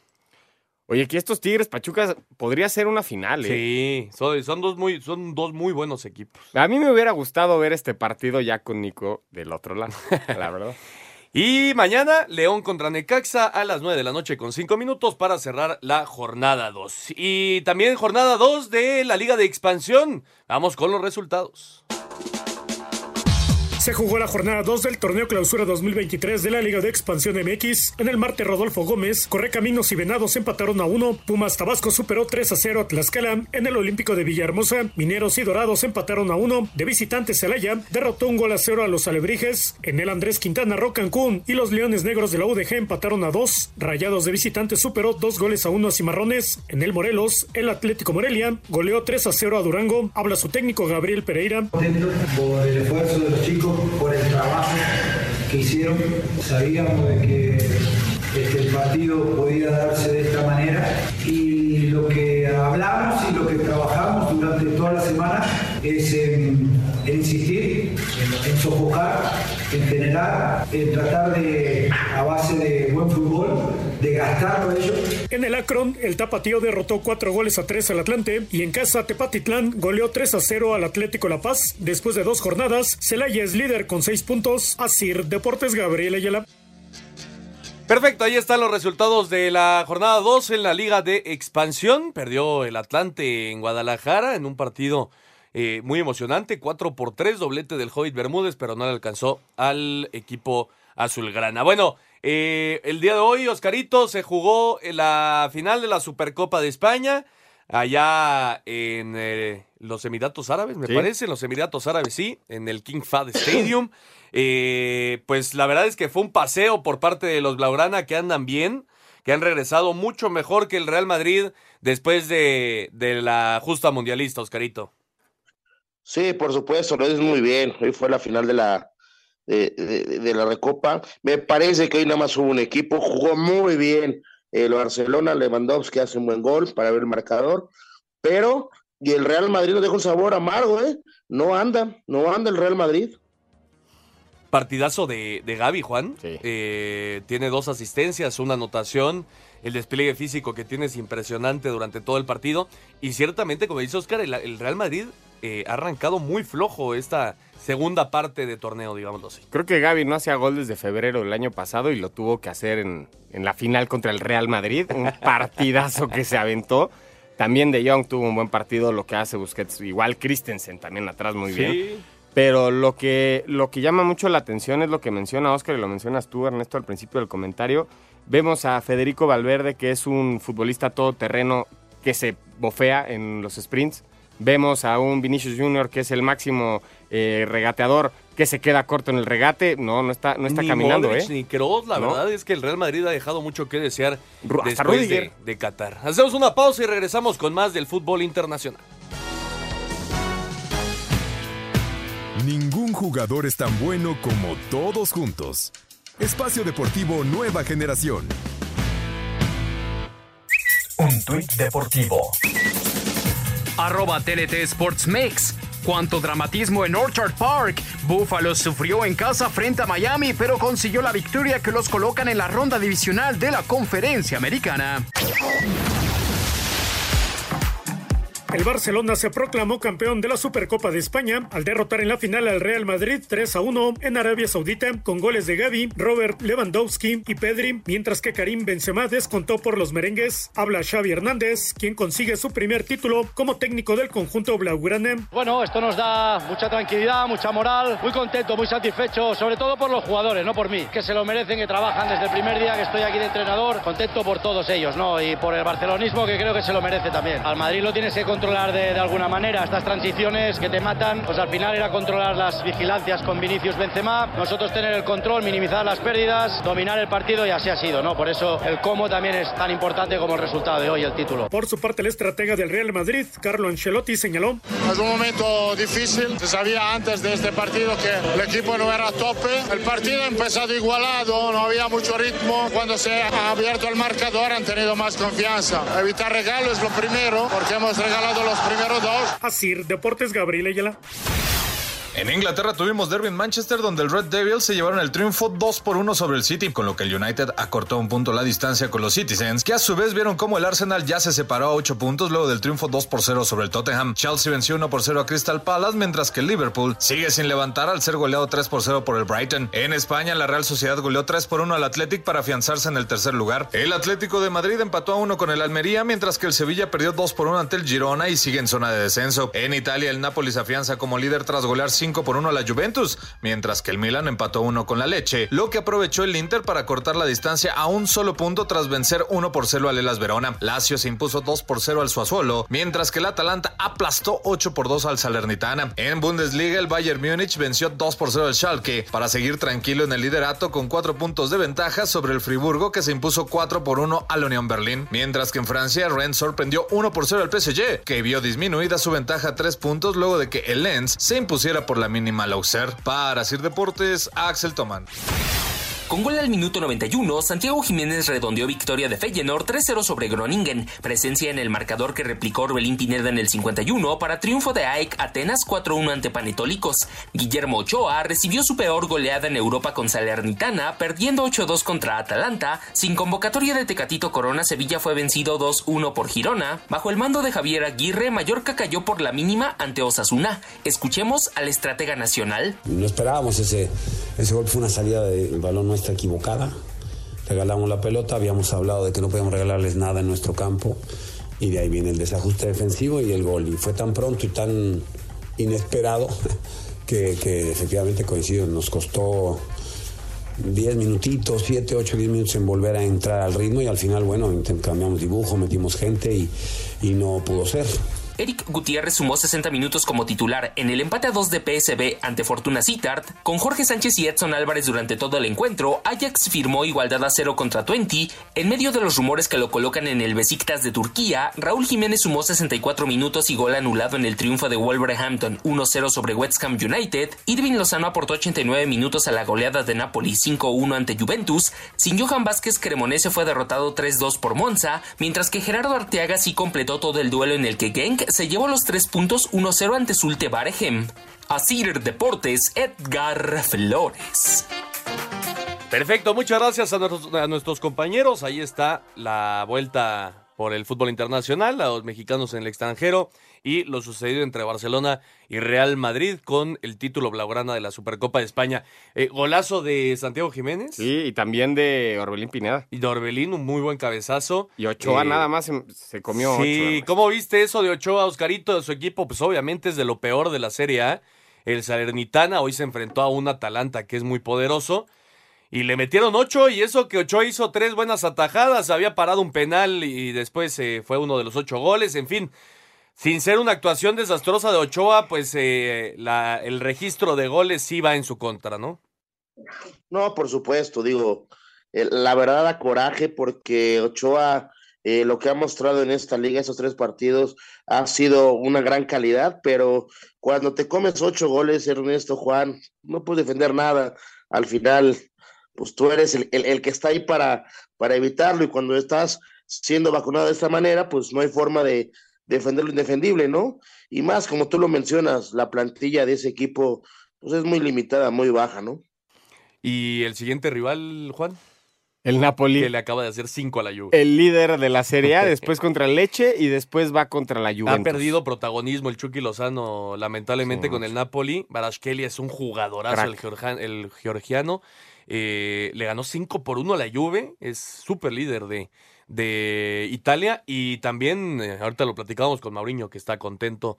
Oye, que estos Tigres Pachucas podría ser una final, ¿eh? Sí, son, son dos muy, son dos muy buenos equipos. A mí me hubiera gustado ver este partido ya con Nico del otro lado, la verdad. Y mañana, León contra Necaxa a las 9 de la noche con 5 minutos para cerrar la jornada 2. Y también jornada 2 de la Liga de Expansión. Vamos con los resultados. Se jugó la jornada 2 del torneo clausura 2023 de la Liga de Expansión MX. En el Marte Rodolfo Gómez, Correcaminos y Venados empataron a 1. Pumas Tabasco superó 3 a 0 a Tlaxcala. En el Olímpico de Villahermosa, Mineros y Dorados empataron a 1. De visitante Celaya derrotó un gol a 0 a los Alebrijes. En el Andrés Quintana Roo Cancún y los Leones Negros de la UDG empataron a 2. Rayados de visitante superó 2 goles a 1 a Cimarrones. En el Morelos, el Atlético Morelia goleó 3 a 0 a Durango. Habla su técnico Gabriel Pereira. por el esfuerzo de los chicos, por el trabajo que hicieron. Sabíamos que este, el partido podía darse de esta manera y lo que hablamos y lo que trabajamos durante toda la semana es en, insistir, en sofocar, en generar, en tratar de, a base de buen fútbol, de gastarlo ellos En el Akron, el Tapatío derrotó 4 goles a 3 al Atlante y en casa Tepatitlán goleó 3 a 0 al Atlético La Paz. Después de dos jornadas, Celaya es líder con 6 puntos. Asir Deportes Gabriel Ayala. Perfecto, ahí están los resultados de la jornada 2 en la Liga de Expansión. Perdió el Atlante en Guadalajara en un partido eh, muy emocionante, 4 por 3, doblete del Hobbit Bermúdez, pero no le alcanzó al equipo azulgrana. Bueno, eh, el día de hoy, Oscarito, se jugó en la final de la Supercopa de España, allá en eh, los Emiratos Árabes, me Sí. parece, en los Emiratos Árabes, sí, en el King Fahd Stadium. Eh, pues la verdad es que fue un paseo por parte de los Blaugrana que andan bien, que han regresado mucho mejor que el Real Madrid después de, de la justa mundialista, Oscarito. Sí, por supuesto, lo dices muy bien. Hoy fue la final de la, de, de- de la Recopa. Me parece que hoy nada más hubo un equipo, jugó muy bien El Barcelona, Lewandowski hace un buen gol para ver el marcador, pero y el Real Madrid nos deja un sabor amargo, ¿eh? No anda, no anda el Real Madrid. Partidazo de, de Gaby, Juan. Eh, tiene dos asistencias, una anotación. El despliegue físico que tiene es impresionante durante todo el partido. Y ciertamente, como dice Oscar, el, el Real Madrid eh, ha arrancado muy flojo esta segunda parte de torneo, digámoslo así. Creo que Gaby no hacía gol desde febrero del año pasado y lo tuvo que hacer en, en la final contra el Real Madrid. Un partidazo que se aventó. También De Jong tuvo un buen partido, lo que hace Busquets. Igual Christensen también atrás muy Sí. bien. Pero lo que, lo que llama mucho la atención es lo que menciona Oscar y lo mencionas tú, Ernesto, al principio del comentario. Vemos a Federico Valverde, que es un futbolista todoterreno que se bofea en los sprints. Vemos a un Vinicius Junior, que es el máximo eh, regateador, que se queda corto en el regate. No, no está, no está ni caminando, Modric ¿eh? Ni Kroos, la ¿No? verdad es que el Real Madrid ha dejado mucho que desear Ru- hasta después de, de Qatar. Hacemos una pausa y regresamos con más del fútbol internacional. Ningún jugador es tan bueno como todos juntos. Espacio Deportivo Nueva Generación. Un tuit deportivo. Arroba TNT Sports Mix. Cuánto dramatismo en Orchard Park. Buffalo sufrió en casa frente a Miami, pero consiguió la victoria que los colocan en la ronda divisional de la conferencia americana. El Barcelona se proclamó campeón de la Supercopa de España al derrotar en la final al Real Madrid 3 a 1 en Arabia Saudita con goles de Gaby, Robert Lewandowski y Pedri, mientras que Karim Benzema descontó por los merengues. Habla Xavi Hernández, quien consigue su primer título como técnico del conjunto blaugrana. Bueno, esto nos da mucha tranquilidad, mucha moral, muy contento, muy satisfecho, sobre todo por los jugadores, no por mí, que se lo merecen, que trabajan desde el primer día que estoy aquí de entrenador, contento por todos ellos, ¿no? Y por el barcelonismo que creo que se lo merece también. Al Madrid lo tienes que controlar de, de alguna manera, estas transiciones que te matan, pues al final era controlar las vigilancias con Vinicius Benzema, nosotros tener el control, minimizar las pérdidas, dominar el partido y así ha sido, ¿no? Por eso el cómo también es tan importante como el resultado de hoy, el título. Por su parte, el estratega del Real Madrid, Carlo Ancelotti, señaló Es un momento difícil. Se sabía antes de este partido que el equipo no era a tope. El partido ha empezado igualado, no había mucho ritmo. Cuando se ha abierto el marcador han tenido más confianza. Evitar regalos es lo primero, porque hemos regalado los primeros dos. Asir Deportes Gabriel Ayala. En Inglaterra tuvimos derby en Manchester donde el Red Devils se llevaron el triunfo 2 por 1 sobre el City, con lo que el United acortó un punto la distancia con los Citizens, que a su vez vieron cómo el Arsenal ya se separó a 8 puntos luego del triunfo 2 por 0 sobre el Tottenham. Chelsea venció 1 por 0 a Crystal Palace, mientras que Liverpool sigue sin levantar al ser goleado 3 por 0 por el Brighton. En España, la Real Sociedad goleó 3 por 1 al Athletic para afianzarse en el tercer lugar. El Atlético de Madrid empató a 1 con el Almería, mientras que el Sevilla perdió 2 por 1 ante el Girona y sigue en zona de descenso. En Italia, el Napoli se afianza como líder tras golear 5 por 1 a la Juventus, mientras que el Milan empató 1 con la Leche, lo que aprovechó el Inter para cortar la distancia a un solo punto tras vencer 1 por 0 al Elas Verona. Lazio se impuso 2 por 0 al Suazuolo, mientras que el Atalanta aplastó 8 por 2 al Salernitana. En Bundesliga, el Bayern Múnich venció 2 por 0 al Schalke para seguir tranquilo en el liderato con 4 puntos de ventaja sobre el Friburgo que se impuso 4 por 1 al Unión Berlín, mientras que en Francia Rennes sorprendió 1 por 0 al PSG, que vio disminuida su ventaja a 3 puntos luego de que el Lens se impusiera por la mínima al Auxerre. Para Sir Deportes, Axel Toman. Con gol al minuto 91, Santiago Jiménez redondeó victoria de Feyenoord 3-0 sobre Groningen, presencia en el marcador que replicó Orbelín Pineda en el 51 para triunfo de AEK Atenas 4-1 ante Panetólicos. Guillermo Ochoa recibió su peor goleada en Europa con Salernitana, perdiendo 8-2 contra Atalanta. Sin convocatoria de Tecatito Corona, Sevilla fue vencido 2-1 por Girona. Bajo el mando de Javier Aguirre, Mallorca cayó por la mínima ante Osasuna. Escuchemos al estratega nacional. No esperábamos ese, ese gol, fue una salida del balón nuestra equivocada. Regalamos la pelota, habíamos hablado de que no podíamos regalarles nada en nuestro campo y de ahí viene el desajuste defensivo y el gol. Y fue tan pronto y tan inesperado que, efectivamente coincido, nos costó 10 minutitos, 7, 8, 10 minutos en volver a entrar al ritmo y al final, bueno, intercambiamos dibujo, metimos gente y no pudo ser. Eric Gutiérrez sumó 60 minutos como titular en el empate a 2 de PSB ante Fortuna Sittard. Con Jorge Sánchez y Edson Álvarez durante todo el encuentro, Ajax firmó igualdad a 0 contra 20. En medio de los rumores que lo colocan en el Besiktas de Turquía, Raúl Jiménez sumó 64 minutos y gol anulado en el triunfo de Wolverhampton 1-0 sobre West Ham United. Irving Lozano aportó 89 minutos a la goleada de Napoli 5-1 ante Juventus. Sin Johan Vázquez, Cremonese fue derrotado 3-2 por Monza, mientras que Gerardo Arteaga sí completó todo el duelo en el que Genk se llevó los 3 puntos 1-0 ante Sulte Baregem. Asir Deportes, Edgar Flores. Perfecto, muchas gracias a nuestros compañeros. Ahí está la vuelta por el fútbol internacional, a los mexicanos en el extranjero y lo sucedido entre Barcelona y Real Madrid con el título blaugrana de la Supercopa de España. Eh, golazo de Santiago Jiménez. Sí, y también de Orbelín Pineda. Y de Orbelín, un muy buen cabezazo. Y Ochoa Eh, nada más se, se comió Sí. ¿cómo viste eso de Ochoa, Oscarito, de su equipo? Pues obviamente es de lo peor de la Serie A. El Salernitana hoy se enfrentó a un Atalanta que es muy poderoso. Y le metieron ocho y eso que Ochoa hizo tres buenas atajadas, había parado un penal y después eh, fue uno de los ocho goles, en fin. Sin ser una actuación desastrosa de Ochoa, pues eh, la- el registro de goles sí va en su contra, ¿no? No, por supuesto, digo, eh, la verdad da coraje porque Ochoa, eh, lo que ha mostrado en esta liga, esos tres partidos, ha sido una gran calidad, pero cuando te comes ocho goles, Ernesto Juan, no puedes defender nada. Al final, pues tú eres el, el- el que está ahí para, para evitarlo y cuando estás siendo vacunado de esta manera, pues no hay forma de defender lo indefendible, ¿no? Y más, como tú lo mencionas, la plantilla de ese equipo, pues es muy limitada, muy baja, ¿no? Y el siguiente rival, Juan, El Napoli, que le acaba de hacer cinco a la Juve. el líder de la Serie A, después contra el Leche y después va contra la Juventus. Ha perdido protagonismo el Chucky Lozano, lamentablemente, Sí, con el Napoli. Barashkeli es un jugadorazo, el georgiano. Eh, le ganó 5 por 1 a la Juve. Es súper líder de, de Italia. Y también, eh, ahorita lo platicábamos con Mauriño, que está contento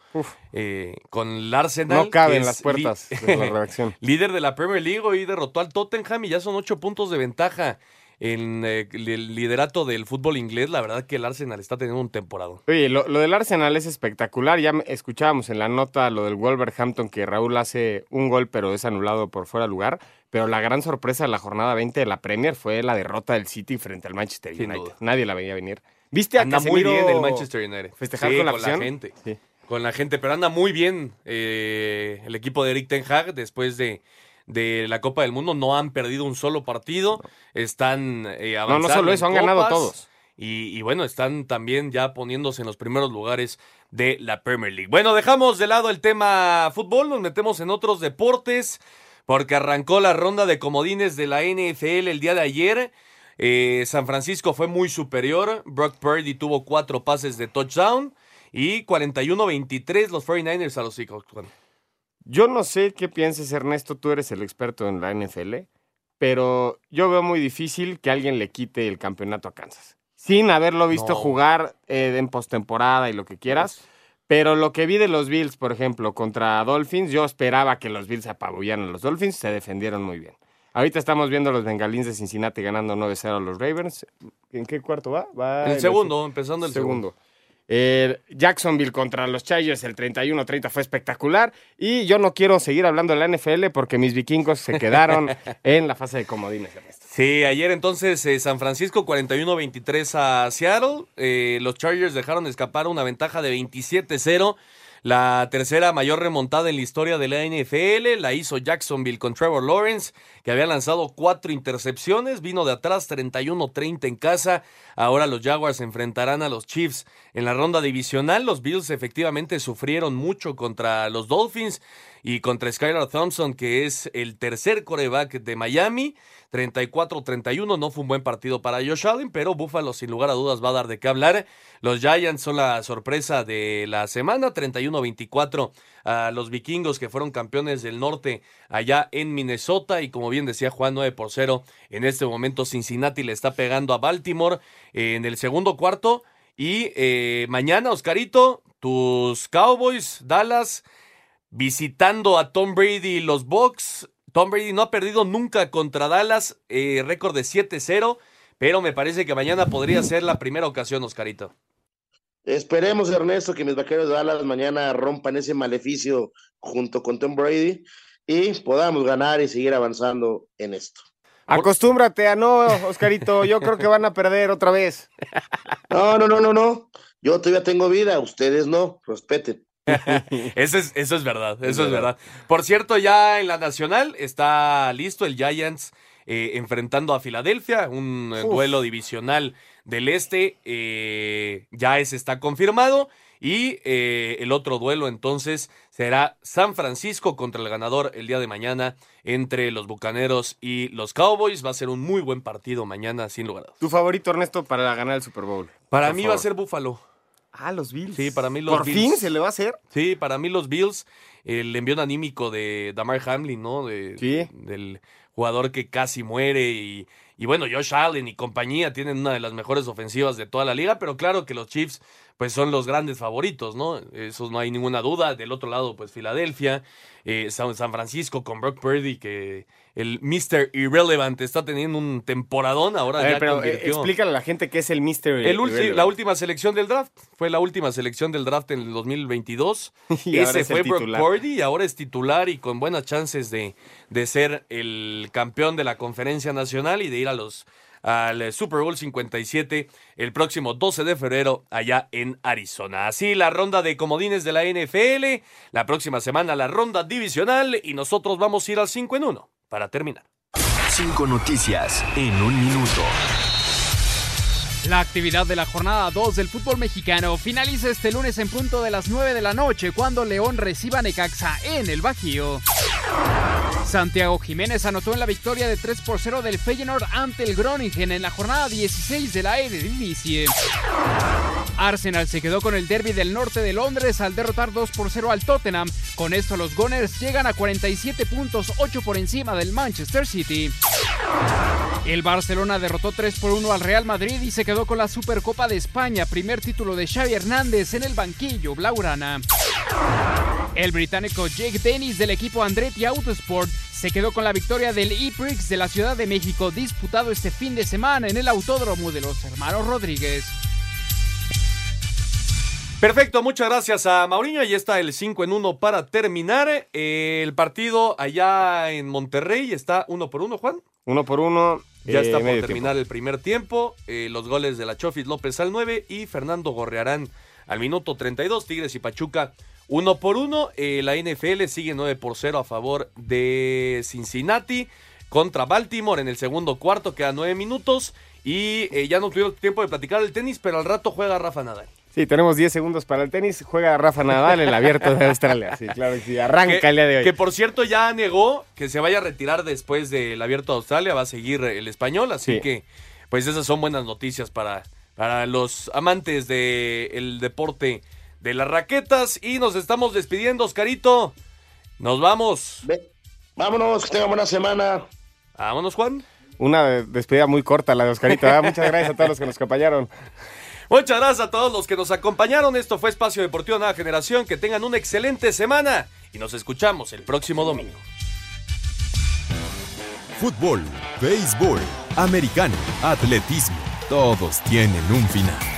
eh, con el Arsenal. No caben las puertas de la redacción. líder de la Premier League. Hoy derrotó al Tottenham y ya son 8 puntos de ventaja. En eh, el liderato del fútbol inglés, la verdad que el Arsenal está teniendo un temporado. Oye, lo, lo del Arsenal es espectacular. Ya escuchábamos en la nota lo del Wolverhampton que Raúl hace un gol, pero es anulado por fuera de lugar. Pero la gran sorpresa de la jornada 20 de la Premier fue la derrota del City frente al Manchester Sin United. duda. Nadie la veía venir. ¿Viste a anda muy bien el Manchester United. festejar Sí, con la gente. Sí. Con la gente, pero anda muy bien eh, el equipo de Eric Ten Hag después de, de la Copa del Mundo. No han perdido un solo partido. Están eh, no avanzando. solo eso, han ganado todos. Y, y bueno, están también ya poniéndose en los primeros lugares de la Premier League. Bueno, dejamos de lado el tema fútbol, nos metemos en otros deportes, porque arrancó la ronda de comodines de la NFL el día de ayer. Eh, San Francisco fue muy superior. Brock Purdy tuvo cuatro pases de touchdown. Y 41-23 los 49ers a los Seahawks. Bueno, Yo no sé qué pienses, Ernesto, tú eres el experto en la NFL, pero yo veo muy difícil que alguien le quite el campeonato a Kansas. Sin haberlo visto No. jugar eh, en postemporada y lo que quieras. Pero lo que vi de los Bills, por ejemplo, contra Dolphins, yo esperaba que los Bills apabullaran a los Dolphins, se defendieron muy bien. Ahorita estamos viendo a los Bengalins de Cincinnati ganando 9-0 a los Ravens. ¿En qué cuarto va? va el segundo, empezando el segundo. Eh, Jacksonville contra los Chargers, el 31-30 fue espectacular. Y yo no quiero seguir hablando de la NFL porque mis vikingos se quedaron en la fase de comodines. Sí, ayer entonces eh, San Francisco 41-23 a Seattle. Eh, los Chargers dejaron escapar una ventaja de 27-0. La tercera mayor remontada en la historia de la NFL la hizo Jacksonville con Trevor Lawrence, que había lanzado cuatro intercepciones, vino de atrás 31-30 en casa. Ahora los Jaguars se enfrentarán a los Chiefs en la ronda divisional. Los Bills efectivamente sufrieron mucho contra los Dolphins y contra Skylar Thompson, que es el tercer coreback de Miami. 34-31, no fue un buen partido para Josh Allen, pero Buffalo sin lugar a dudas va a dar de qué hablar. Los Giants son la sorpresa de la semana, 31-24 a los vikingos que fueron campeones del norte allá en Minnesota y como bien decía Juan 9 por 0, en este momento Cincinnati le está pegando a Baltimore en el segundo cuarto y eh, mañana Oscarito, tus Cowboys, Dallas, visitando a Tom Brady y los Bucks. Tom Brady no ha perdido nunca contra Dallas, eh, récord de 7-0, pero me parece que mañana podría ser la primera ocasión, Oscarito. Esperemos, Ernesto, que mis vaqueros de Dallas mañana rompan ese maleficio junto con Tom Brady y podamos ganar y seguir avanzando en esto. Acostúmbrate a no, Oscarito. Yo creo que van a perder otra vez. No, no, no, no, no. Yo todavía tengo vida, ustedes no. Respeten. eso, es, eso es verdad, eso es verdad. Por cierto, ya en la nacional está listo el Giants eh, enfrentando a Filadelfia, un eh, duelo divisional del este. Eh, ya ese está confirmado. Y el otro duelo entonces será San Francisco contra el ganador el día de mañana entre los Bucaneros y los Cowboys. Va a ser un muy buen partido mañana, sin lugar a dudas. ¿Tu favorito, Ernesto, para ganar el Super Bowl? Para mí va a ser Buffalo. Ah, los Bills. Sí, para mí los ¿Por Bills. fin se le va a hacer? Sí, para mí los Bills, el envío anímico de Damar Hamlin, ¿no? De, sí. Del jugador que casi muere y, y bueno, Josh Allen y compañía tienen una de las mejores ofensivas de toda la liga, pero claro que los Chiefs pues son los grandes favoritos, ¿no? Eso no hay ninguna duda. Del otro lado, pues Filadelfia, eh, San, San Francisco con Brock Purdy, que el Mr. Irrelevant está teniendo un temporadón ahora. A ver, ya pero eh, explícale a la gente qué es el Mr. el Irrelevant. la última selección del draft. Fue la última selección del draft en el 2022. Y Ese es fue Brock. Purdy y ahora es titular y con buenas chances de, de ser el campeón de la conferencia nacional y de ir a los al Super Bowl 57 el próximo 12 de febrero allá en Arizona. Así la ronda de comodines de la NFL, la próxima semana la ronda divisional y nosotros vamos a ir al 5 en 1 para terminar. Cinco noticias en un minuto. La actividad de la jornada 2 del fútbol mexicano finaliza este lunes en punto de las 9 de la noche cuando León reciba a Necaxa en el Bajío. Santiago Jiménez anotó en la victoria de 3 por 0 del Feyenoord ante el Groningen en la jornada 16 de la Eredivisie. Arsenal se quedó con el derby del norte de Londres al derrotar 2 por 0 al Tottenham. Con esto los Gunners llegan a 47 puntos, 8 por encima del Manchester City. El Barcelona derrotó 3 por 1 al Real Madrid y se quedó con la Supercopa de España, primer título de Xavi Hernández en el banquillo blaugrana. El británico Jake Dennis del equipo Andretti Autosport se quedó con la victoria del E-Prix de la Ciudad de México disputado este fin de semana en el Autódromo de los Hermanos Rodríguez. Perfecto, muchas gracias a Mauriño. Ahí está el 5 en 1 para terminar. Eh, el partido allá en Monterrey está uno por uno, Juan. Uno por uno. Ya eh, está por terminar el primer tiempo. Eh, los goles de la Chofis López al 9 y Fernando Gorrearán al minuto 32. Tigres y Pachuca uno por uno. Eh, la NFL sigue 9 por 0 a favor de Cincinnati contra Baltimore en el segundo cuarto. Quedan 9 minutos. Y eh, ya no tuvieron tiempo de platicar el tenis, pero al rato juega Rafa Nadal. Sí, tenemos 10 segundos para el tenis. Juega Rafa Nadal en el abierto de Australia. Sí, claro que sí. Arranca que, el día de hoy. Que por cierto ya negó que se vaya a retirar después del abierto de Australia, va a seguir el español, así Sí. que pues esas son buenas noticias para, para los amantes del deporte de las raquetas y nos estamos despidiendo, Oscarito. Nos vamos. Vámonos, que tengan buena semana. Vámonos, Juan. Una despedida muy corta la de Oscarito. Muchas gracias a todos los que nos acompañaron. Muchas gracias a todos los que nos acompañaron. Esto fue Espacio Deportivo Nueva Generación. Que tengan una excelente semana y nos escuchamos el próximo domingo. Fútbol, béisbol, americano, atletismo, todos tienen un final.